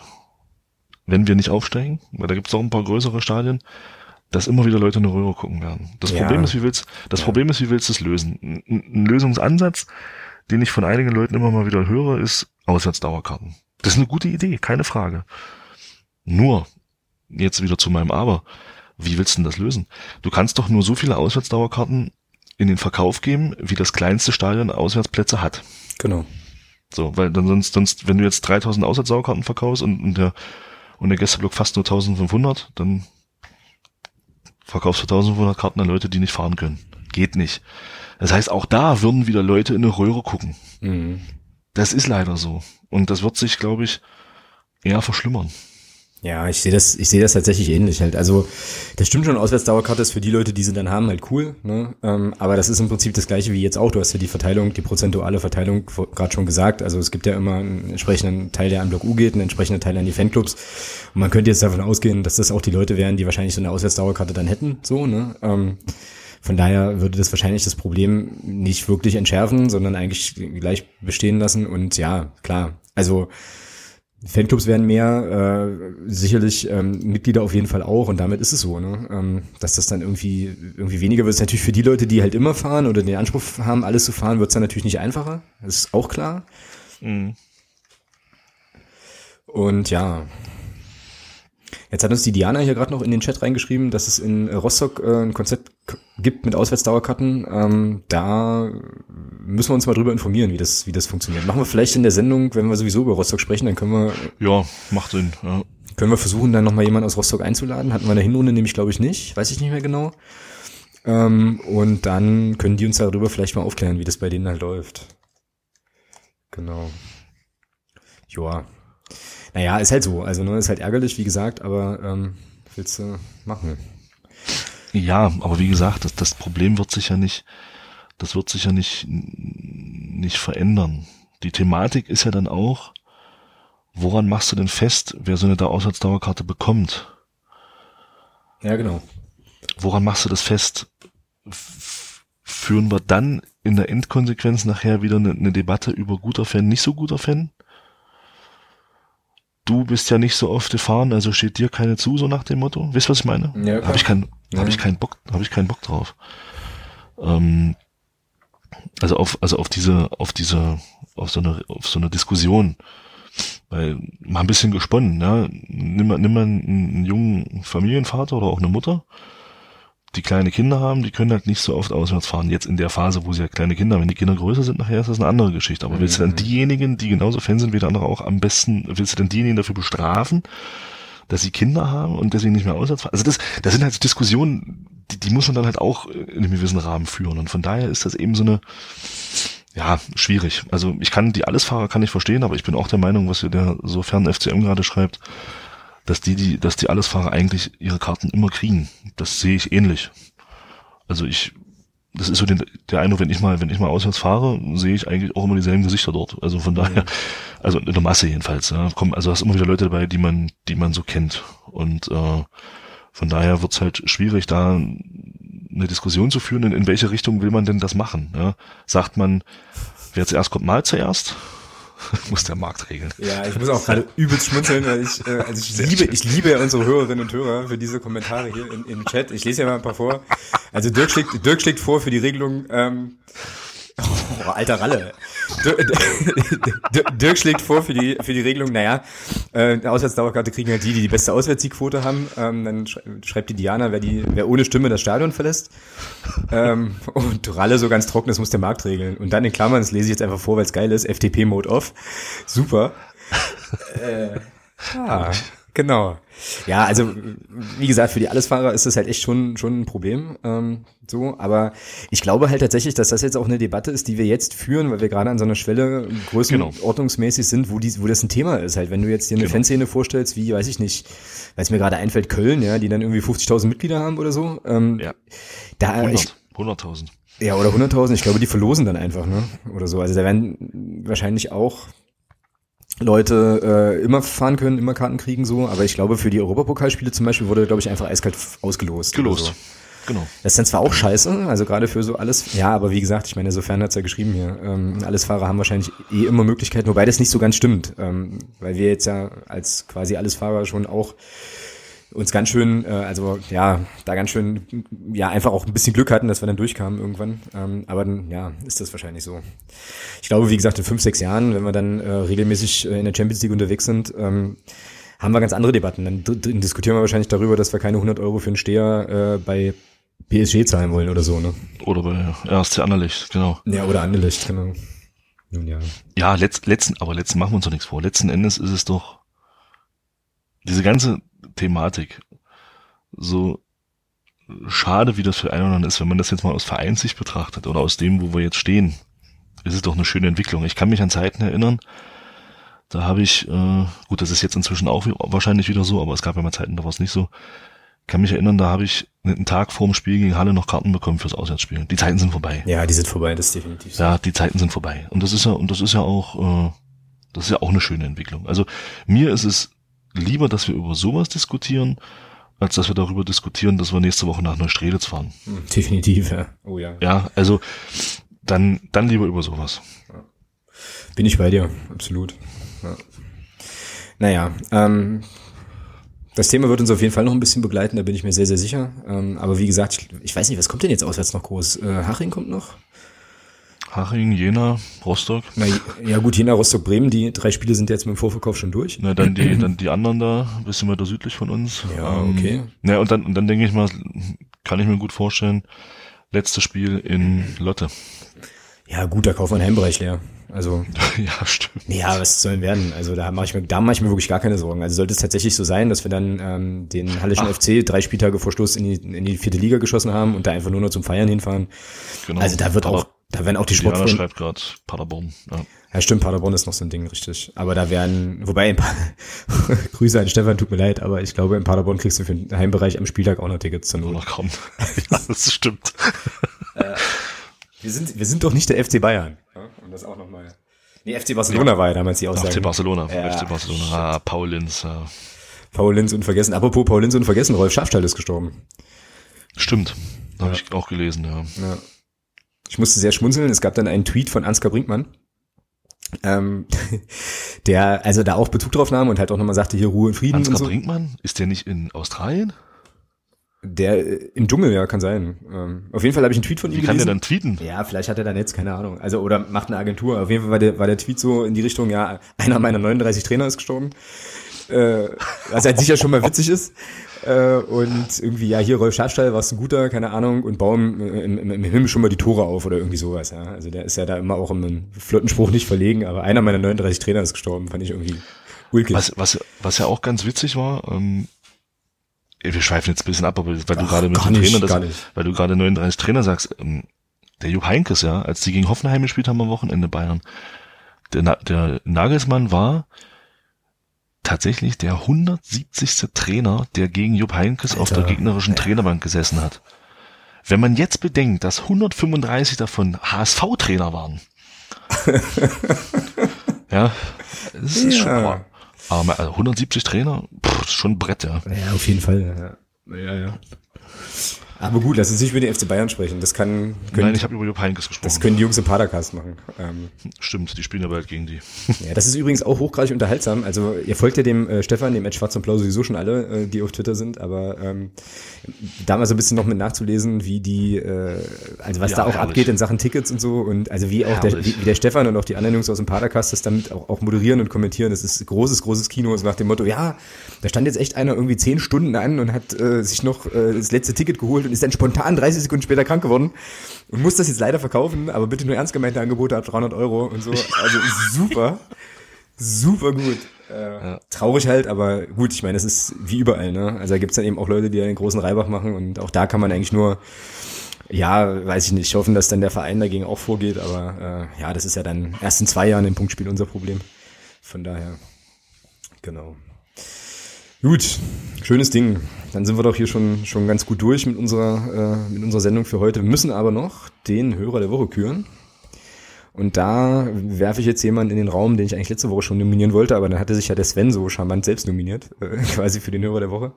wenn wir nicht aufsteigen, weil da gibt es auch ein paar größere Stadien, dass immer wieder Leute in eine Röhre gucken werden. Das Ja. Problem ist, wie willst, das Ja. Problem ist, wie willst du es lösen? Ein, ein Lösungsansatz, den ich von einigen Leuten immer mal wieder höre, ist Auswärtsdauerkarten. Das ist eine gute Idee, keine Frage. Nur, jetzt wieder zu meinem Aber, wie willst du denn das lösen? Du kannst doch nur so viele Auswärtsdauerkarten in den Verkauf geben, wie das kleinste Stadion Auswärtsplätze hat. genau. So, weil dann sonst, sonst, wenn du jetzt 3000 Auswärtsdauerkarten verkaufst und, und der, und der Gästeblock fast nur 1500, dann verkaufst du 1500 Karten an Leute, die nicht fahren können. Geht nicht. Das heißt, auch da würden wieder Leute in eine Röhre gucken. Mhm. Das ist leider so. Und das wird sich, glaube ich, eher verschlimmern. Ja, ich sehe das, ich sehe das tatsächlich ähnlich halt. Also das stimmt schon, Auswärtsdauerkarte ist für die Leute, die sie dann haben, halt cool. Ne? Ähm, aber das ist im Prinzip das gleiche wie jetzt auch. Du hast ja die Verteilung, die prozentuale Verteilung gerade schon gesagt. Also es gibt ja immer einen entsprechenden Teil, der an Block U geht, einen entsprechenden Teil an die Fanclubs. Und man könnte jetzt davon ausgehen, dass das auch die Leute wären, die wahrscheinlich so eine Auswärtsdauerkarte dann hätten. So, ne? Ähm, von daher würde das wahrscheinlich das Problem nicht wirklich entschärfen, sondern eigentlich gleich bestehen lassen. Und ja, klar. Also Fanclubs werden mehr, äh, sicherlich ähm, Mitglieder auf jeden Fall auch und damit ist es so, ne? ähm, dass das dann irgendwie irgendwie weniger wird. Ist natürlich für die Leute, die halt immer fahren oder den Anspruch haben, alles zu fahren, wird es dann natürlich nicht einfacher. Das ist auch klar. Mhm. Und ja, jetzt hat uns die Diana hier gerade noch in den Chat reingeschrieben, dass es in Rostock äh, ein Konzept gibt mit Auswärtsdauerkarten. Ähm, da müssen wir uns mal drüber informieren, wie das wie das funktioniert. Machen wir vielleicht in der Sendung, wenn wir sowieso über Rostock sprechen, dann können wir Ja, macht Sinn. Ja. Können wir versuchen, dann nochmal jemanden aus Rostock einzuladen? Hatten wir in der Hinrunde nämlich, glaube ich, nicht. Weiß ich nicht mehr genau. Ähm, und dann können die uns darüber vielleicht mal aufklären, wie das bei denen halt läuft. Genau. Joa. Naja, ist halt so. Also, ne, ist halt ärgerlich, wie gesagt, aber ähm, willst du machen? Ja, aber wie gesagt, das, das Problem wird sich ja nicht, das wird sich ja nicht, nicht verändern. Die Thematik ist ja dann auch, woran machst du denn fest, wer so eine Auswärtsdauerkarte bekommt? Ja, genau. Woran machst du das fest? Führen wir dann in der Endkonsequenz nachher wieder eine, eine Debatte über guter Fan, nicht so guter Fan? Du bist ja nicht so oft gefahren, also steht dir keine zu, so nach dem Motto. Wisst ihr, was ich meine? Ja, habe ich keinen, ja. habe ich keinen Bock, habe ich keinen Bock drauf. Ähm, also auf, also auf diese, auf diese, auf so eine, auf so eine Diskussion. Weil mal ein bisschen gesponnen, ja. Nimm mal, nimm mal einen, einen jungen Familienvater oder auch eine Mutter, die kleine Kinder haben, die können halt nicht so oft auswärts fahren. Jetzt in der Phase, wo sie ja kleine Kinder haben. Wenn die Kinder größer sind, nachher ist das eine andere Geschichte. Aber mhm. willst du dann diejenigen, die genauso Fan sind wie der andere auch am besten, willst du dann diejenigen dafür bestrafen, dass sie Kinder haben und deswegen nicht mehr fahren? Also das, das sind halt Diskussionen, die, die muss man dann halt auch in einem gewissen Rahmen führen. Und von daher ist das eben so eine, ja, schwierig. Also ich kann die Allesfahrer kann ich verstehen, aber ich bin auch der Meinung, was der sofern FCM gerade schreibt, dass die, die, dass die Allesfahrer eigentlich ihre Karten immer kriegen. Das sehe ich ähnlich. Also ich, das ist so den, der Eindruck, wenn ich mal, wenn ich mal auswärts fahre, sehe ich eigentlich auch immer dieselben Gesichter dort. Also von daher, also in der Masse jedenfalls. Ja, kommen, also hast immer wieder Leute dabei, die man, die man so kennt. Und äh, von daher wird's halt schwierig, da eine Diskussion zu führen, in, in welche Richtung will man denn das machen? Ja? Sagt man, wer zuerst kommt, mal zuerst? muss der Markt regeln. Ja, ich muss auch gerade übelst schmunzeln, weil ich, äh, also ich liebe, ich liebe unsere Hörerinnen und Hörer für diese Kommentare hier in, im Chat. Ich lese ja mal ein paar vor. Also Dirk schlägt, Dirk schlägt vor für die Regelung, ähm, Oh, alter Ralle. Dirk, schlägt vor für die, für die Regelung, naja, äh, Auswärtsdauerkarte kriegen halt die, die die beste Auswärtssiegquote haben. Ähm, dann schreibt die Diana, wer, die, wer ohne Stimme das Stadion verlässt. Ähm, und Ralle so ganz trocken, das muss der Markt regeln. Und dann in Klammern, das lese ich jetzt einfach vor, weil es geil ist, FTP-Mode off. Super. äh, ah. Genau. Ja, also wie gesagt, für die Allesfahrer ist das halt echt schon schon ein Problem. Ähm, so, aber ich glaube halt tatsächlich, dass das jetzt auch eine Debatte ist, die wir jetzt führen, weil wir gerade an so einer Schwelle größenordnungsmäßig genau. sind, wo die, wo das ein Thema ist. Halt, wenn du jetzt dir eine genau. Fanszene vorstellst, wie weiß ich nicht, weil es mir gerade einfällt, Köln, ja, die dann irgendwie 50.000 Mitglieder haben oder so. Ähm, ja. Da 100, 100.000. Ja, oder 100.000. Ich glaube, die verlosen dann einfach, ne? Oder so. Also da werden wahrscheinlich auch Leute äh, immer fahren können, immer Karten kriegen so, aber ich glaube für die Europapokalspiele zum Beispiel wurde, glaube ich, einfach eiskalt ausgelost. Gelost. So. Genau. Das ist dann zwar auch scheiße, also gerade für so alles, ja, aber wie gesagt, ich meine, sofern hat's ja geschrieben hier, ähm, alles Fahrer haben wahrscheinlich eh immer Möglichkeiten, wobei das nicht so ganz stimmt, ähm, weil wir jetzt ja als quasi alles Fahrer schon auch uns ganz schön, äh, also ja, da ganz schön, ja, einfach auch ein bisschen Glück hatten, dass wir dann durchkamen irgendwann. Ähm, aber dann, ja, ist das wahrscheinlich so. Ich glaube, wie gesagt, in fünf, sechs Jahren, wenn wir dann äh, regelmäßig äh, in der Champions League unterwegs sind, ähm, haben wir ganz andere Debatten. Dann, dann diskutieren wir wahrscheinlich darüber, dass wir keine 100 Euro für einen Steher äh, bei PSG zahlen wollen oder so, ne? Oder bei RSC Anderlecht, genau. Ja, oder Anderlecht, genau. Nun ja. Ja, letzt, letzten, aber letzten machen wir uns doch nichts vor. Letzten Endes ist es doch diese ganze Thematik. So schade, wie das für einen oder anderen ist, wenn man das jetzt mal aus Vereinssicht betrachtet oder aus dem, wo wir jetzt stehen, ist es doch eine schöne Entwicklung. Ich kann mich an Zeiten erinnern, da habe ich, äh, gut, das ist jetzt inzwischen auch wahrscheinlich wieder so, aber es gab ja mal Zeiten, da war es nicht so. Ich kann mich erinnern, da habe ich einen Tag vor dem Spiel gegen Halle noch Karten bekommen fürs Auswärtsspiel. Die Zeiten sind vorbei. Ja, die sind vorbei, das ist definitiv so. Ja, die Zeiten sind vorbei. Und das ist ja, und das ist ja auch, äh, das ist ja auch eine schöne Entwicklung. Also mir ist es lieber, dass wir über sowas diskutieren, als dass wir darüber diskutieren, dass wir nächste Woche nach Neustrelitz fahren. Hm, definitiv, ja. Oh ja. Ja, also dann, dann lieber über sowas. Bin ich bei dir, absolut. Ja. Naja, ähm, das Thema wird uns auf jeden Fall noch ein bisschen begleiten, da bin ich mir sehr, sehr sicher. Ähm, aber wie gesagt, ich, ich, weiß nicht, was kommt denn jetzt auswärts noch groß? Äh, Haching kommt noch? Haching, Jena, Rostock. Na, ja gut, Jena, Rostock, Bremen, die drei Spiele sind jetzt mit dem Vorverkauf schon durch. Na, dann die, dann die anderen da, ein bisschen weiter südlich von uns. Ja, ähm, okay. Na, und dann, und dann denke ich mal, kann ich mir gut vorstellen, letztes Spiel in Lotte. Ja gut, da wir einen Heimbereich leer. Also ja, stimmt. Ja, was sollen werden? Also da mache ich mir, da mache ich mir wirklich gar keine Sorgen. Also sollte es tatsächlich so sein, dass wir dann ähm, den Hallischen Ach. FC drei Spieltage vor Schluss in die, in die vierte Liga geschossen haben und da einfach nur noch zum Feiern hinfahren. Genau. Also da wird auch da werden auch die Sportfreunde. schreibt gerade Paderborn. Ja. ja, stimmt, Paderborn ist noch so ein Ding, richtig. Aber da werden, wobei, ein paar, Grüße an Stefan, tut mir leid, aber ich glaube, in Paderborn kriegst du für den Heimbereich am Spieltag auch noch Tickets zur Not. Noch kommen. ja, das stimmt. Äh, Wir sind, wir sind doch nicht der FC Bayern. Ja, um das auch nochmal. Nee, FC Barcelona ja. war ja damals die Aussage. FC Barcelona, ja, FC Barcelona. Ah, Paul Linz. Ja. Paul Linz unvergessen. Apropos Paul Linz unvergessen, Rolf Schafstall ist gestorben. Stimmt. Habe ich auch gelesen, ja. ja. Ich musste sehr schmunzeln. Es gab dann einen Tweet von Ansgar Brinkmann, ähm, der also da auch Bezug drauf nahm und halt auch nochmal sagte, hier Ruhe und Frieden. Ansgar und so. Brinkmann? Ist der nicht in Australien? Der äh, im Dschungel, ja, kann sein. Ähm, auf jeden Fall habe ich einen Tweet von Wie ihm Wie kann gelesen. der dann tweeten? Ja, vielleicht hat er dann jetzt, keine Ahnung. Also, oder macht eine Agentur. Auf jeden Fall war der, war der Tweet so in die Richtung, ja, einer meiner 39 Trainer ist gestorben. Äh, was halt sicher schon mal witzig ist. Äh, und irgendwie, ja, hier Rolf Schafstall, warst ein guter, keine Ahnung, und bauen im, im, im Himmel schon mal die Tore auf oder irgendwie sowas, ja. Also der ist ja da immer auch im einen Flottenspruch nicht verlegen, aber einer meiner 39 Trainer ist gestorben, fand ich irgendwie ulkig. Was, was, was ja auch ganz witzig war, ähm, wir schweifen jetzt ein bisschen ab, aber weil du gerade mit dem Trainer, das, weil du gerade 39 Trainer sagst, ähm, der Jupp Heinkes, ja, als die gegen Hoffenheim gespielt haben am Wochenende Bayern, der, der Nagelsmann war tatsächlich der 170. Trainer, der gegen Jupp Heinkes Alter, auf der gegnerischen. Trainerbank gesessen hat. Wenn man jetzt bedenkt, dass 135 davon HSV-Trainer waren. ja, das ist ja. schon aber also 170 Trainer, pff, schon ein Brett, ja. Ja, auf jeden Fall. Ja, ja. ja. Aber gut, lass uns nicht über den FC Bayern sprechen. Das kann. Können, Nein, ich habe über Heynckes gesprochen. Das können die Jungs im Padercast machen. Ähm, Stimmt, die spielen aber halt gegen die. Ja, das ist übrigens auch hochgradig unterhaltsam. Also ihr folgt ja dem äh, Stefan, dem Ed Schwarz und Blau sowieso schon alle, äh, die auf Twitter sind. Aber ähm, da mal so ein bisschen noch mit nachzulesen, wie die, äh, also was ja, da auch herrlich. abgeht in Sachen Tickets und so und also wie auch der, wie, wie, der Stefan und auch die anderen Jungs aus dem Padercast das damit auch, auch moderieren und kommentieren. Das ist großes, großes Kino. So nach dem Motto, ja, da stand jetzt echt einer irgendwie zehn Stunden an und hat äh, sich noch äh, das letzte Ticket geholt und ist dann spontan 30 30 Sekunden später krank geworden und muss das jetzt leider verkaufen, aber bitte nur ernst gemeinte Angebote ab 300 Euro und so. Also super, super gut. Äh, ja. Traurig halt, aber gut, ich meine, es ist wie überall, ne? Also da gibt's dann eben auch Leute, die einen großen Reibach machen und auch da kann man eigentlich nur, ja, weiß ich nicht, hoffen, dass dann der Verein dagegen auch vorgeht, aber äh, ja, das ist ja dann erst in zwei Jahren im Punktspiel unser Problem. Von daher, genau. Gut, schönes Ding. Dann sind wir doch hier schon, schon ganz gut durch mit unserer, äh, mit unserer Sendung für heute. Wir müssen aber noch den Hörer der Woche küren. Und da werfe ich jetzt jemanden in den Raum, den ich eigentlich letzte Woche schon nominieren wollte, aber dann hatte sich ja der Sven so charmant selbst nominiert, äh, quasi für den Hörer der Woche.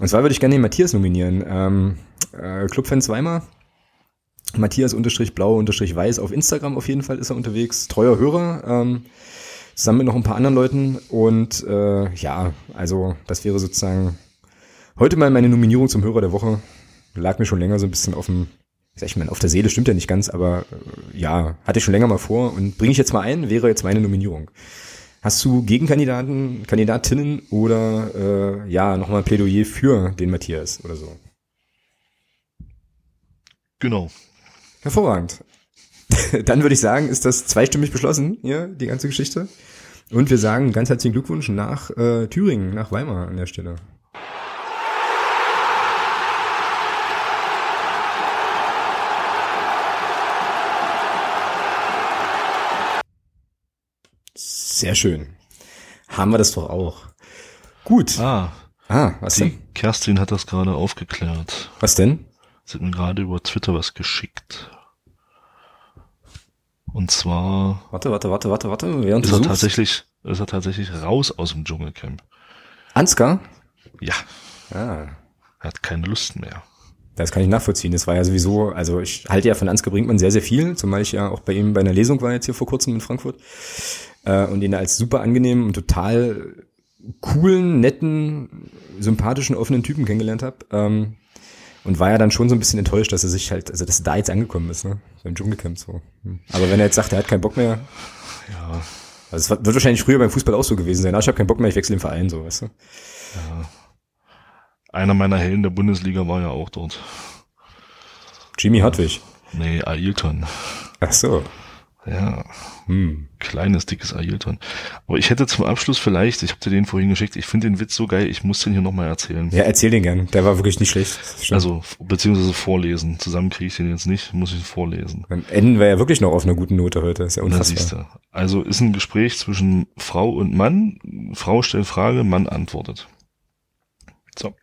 Und zwar würde ich gerne den Matthias nominieren. Ähm, äh, Clubfans Weimar. Matthias unterstrich blau unterstrich weiß auf Instagram auf jeden Fall ist er unterwegs. Treuer Hörer. Ähm, zusammen mit noch ein paar anderen Leuten. Und äh, ja, also das wäre sozusagen heute mal meine Nominierung zum Hörer der Woche. Lag mir schon länger so ein bisschen auf dem, sag ich mal, auf der Seele stimmt ja nicht ganz, aber äh, ja, hatte ich schon länger mal vor und bringe ich jetzt mal ein, wäre jetzt meine Nominierung. Hast du Gegenkandidaten, Kandidatinnen oder äh, ja, nochmal ein Plädoyer für den Matthias oder so? Genau. Hervorragend. Dann würde ich sagen, ist das zweistimmig beschlossen, hier, die ganze Geschichte. Und wir sagen ganz herzlichen Glückwunsch nach äh, Thüringen, nach Weimar an der Stelle. Sehr schön. Haben wir das doch auch. Gut. Ah. Ah, was die denn? Kerstin hat das gerade aufgeklärt. Was denn? Sie hat mir gerade über Twitter was geschickt. Und zwar. Warte, warte, warte, warte, warte. Während ist er tatsächlich, ist er tatsächlich raus aus dem Dschungelcamp. Ansgar? Ja. Ah. Er hat keine Lust mehr. Das kann ich nachvollziehen. Das war ja sowieso, also ich halte ja von Ansgar Brinkmann sehr, sehr viel, zumal ich ja auch bei ihm bei einer Lesung war jetzt hier vor kurzem in Frankfurt äh, und ihn als super angenehmen und total coolen, netten, sympathischen, offenen Typen kennengelernt habe. Ähm, und war ja dann schon so ein bisschen enttäuscht, dass er sich halt, also dass er da jetzt angekommen ist, ne? Beim Dschungelcamp so. Hm. Aber wenn er jetzt sagt, er hat keinen Bock mehr. Ja. Also es wird wahrscheinlich früher beim Fußball auch so gewesen sein. Ah, ich habe keinen Bock mehr, ich wechsle den Verein, so, weißt du? Ja. Einer meiner Helden der Bundesliga war ja auch dort. Jimmy Hartwig. Nee, Ailton. Ach so. Ja. Hm. Kleines, dickes Ailton. Aber ich hätte zum Abschluss vielleicht, ich habe dir den vorhin geschickt, ich finde den Witz so geil, ich muss den hier nochmal erzählen. Ja, erzähl den gern. Der war wirklich nicht schlecht. Also, beziehungsweise vorlesen. Zusammen kriege ich den jetzt nicht, muss ich ihn vorlesen. Dann enden wir ja wirklich noch auf einer guten Note heute. ist ja unfassbar. Na, Also ist ein Gespräch zwischen Frau und Mann. Frau stellt Frage, Mann antwortet. So.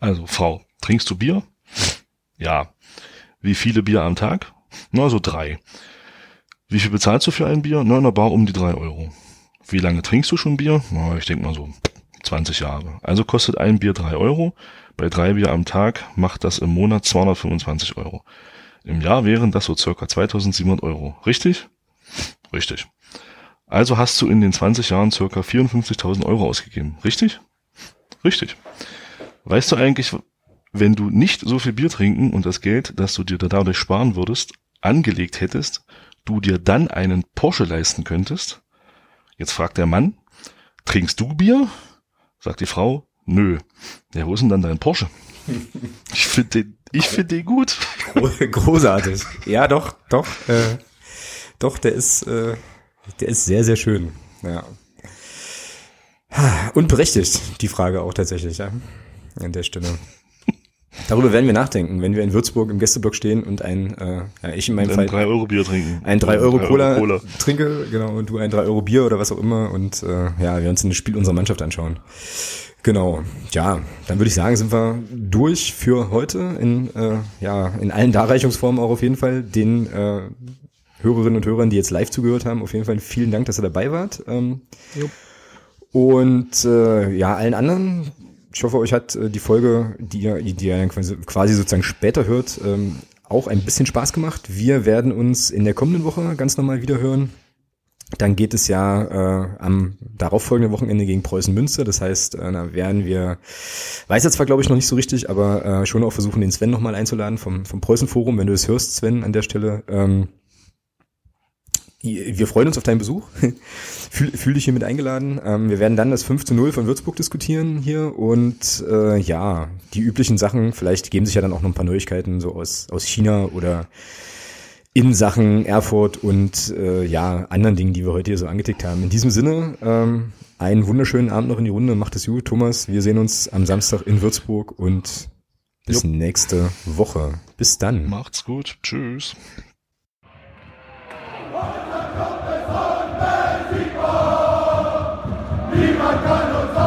Also, Frau, trinkst du Bier? Ja. Wie viele Bier am Tag? Na, so drei. Wie viel bezahlst du für ein Bier? Na, in der Bar um die drei Euro. Wie lange trinkst du schon Bier? Na, ich denke mal so 20 Jahre. Also kostet ein Bier drei Euro. Bei drei Bier am Tag macht das im Monat 225 Euro. Im Jahr wären das so circa 2700 Euro. Richtig? Richtig. Also hast du in den 20 Jahren circa 54.000 Euro ausgegeben. Richtig? Richtig. Weißt du eigentlich, wenn du nicht so viel Bier trinken und das Geld, das du dir dadurch sparen würdest, angelegt hättest, du dir dann einen Porsche leisten könntest? Jetzt fragt der Mann, trinkst du Bier? Sagt die Frau, nö. Ja, wo ist denn dann dein Porsche? Ich finde den, ich finde den gut. Großartig. Ja, doch, doch, äh, doch, der ist, äh, der ist sehr, sehr schön. Ja. Und berechtigt, die Frage auch tatsächlich, ja. An der Stelle. Darüber werden wir nachdenken, wenn wir in Würzburg im Gästeblock stehen und ein, äh, ja, ich in meinem ein Fall. 3 Euro Bier trinken. Ein 3 Euro, Cola, Cola, trinke, genau, und du ein 3 Euro Bier oder was auch immer und äh, ja, wir uns ein Spiel unserer Mannschaft anschauen. Genau, ja, dann würde ich sagen, sind wir durch für heute in, äh, ja, in allen Darreichungsformen auch auf jeden Fall. Den äh, Hörerinnen und Hörern, die jetzt live zugehört haben, auf jeden Fall vielen Dank, dass ihr dabei wart. Ähm, und äh, ja, allen anderen, ich hoffe, euch hat äh, die Folge, die ihr, die ihr quasi sozusagen später hört, ähm, auch ein bisschen Spaß gemacht. Wir werden uns in der kommenden Woche ganz normal wieder hören. Dann geht es ja äh, am darauffolgenden Wochenende gegen Preußen Münster. Das heißt, äh, da werden wir, weiß jetzt zwar glaube ich noch nicht so richtig, aber äh, schon auch versuchen, den Sven nochmal einzuladen vom, vom Preußen Forum, wenn du es hörst, Sven, an der Stelle. Ähm, wir freuen uns auf deinen Besuch. fühl, fühl dich hier mit eingeladen. Ähm, wir werden dann das 5 zu 0 von Würzburg diskutieren hier und äh, ja, die üblichen Sachen, vielleicht geben sich ja dann auch noch ein paar Neuigkeiten so aus, aus China oder in Sachen Erfurt und äh, ja, anderen Dingen, die wir heute hier so angetickt haben. In diesem Sinne, ähm, einen wunderschönen Abend noch in die Runde. Macht es gut, Thomas. Wir sehen uns am Samstag in Würzburg und bis Jupp. nächste Woche. Bis dann. Macht's gut. Tschüss. Viva Carlos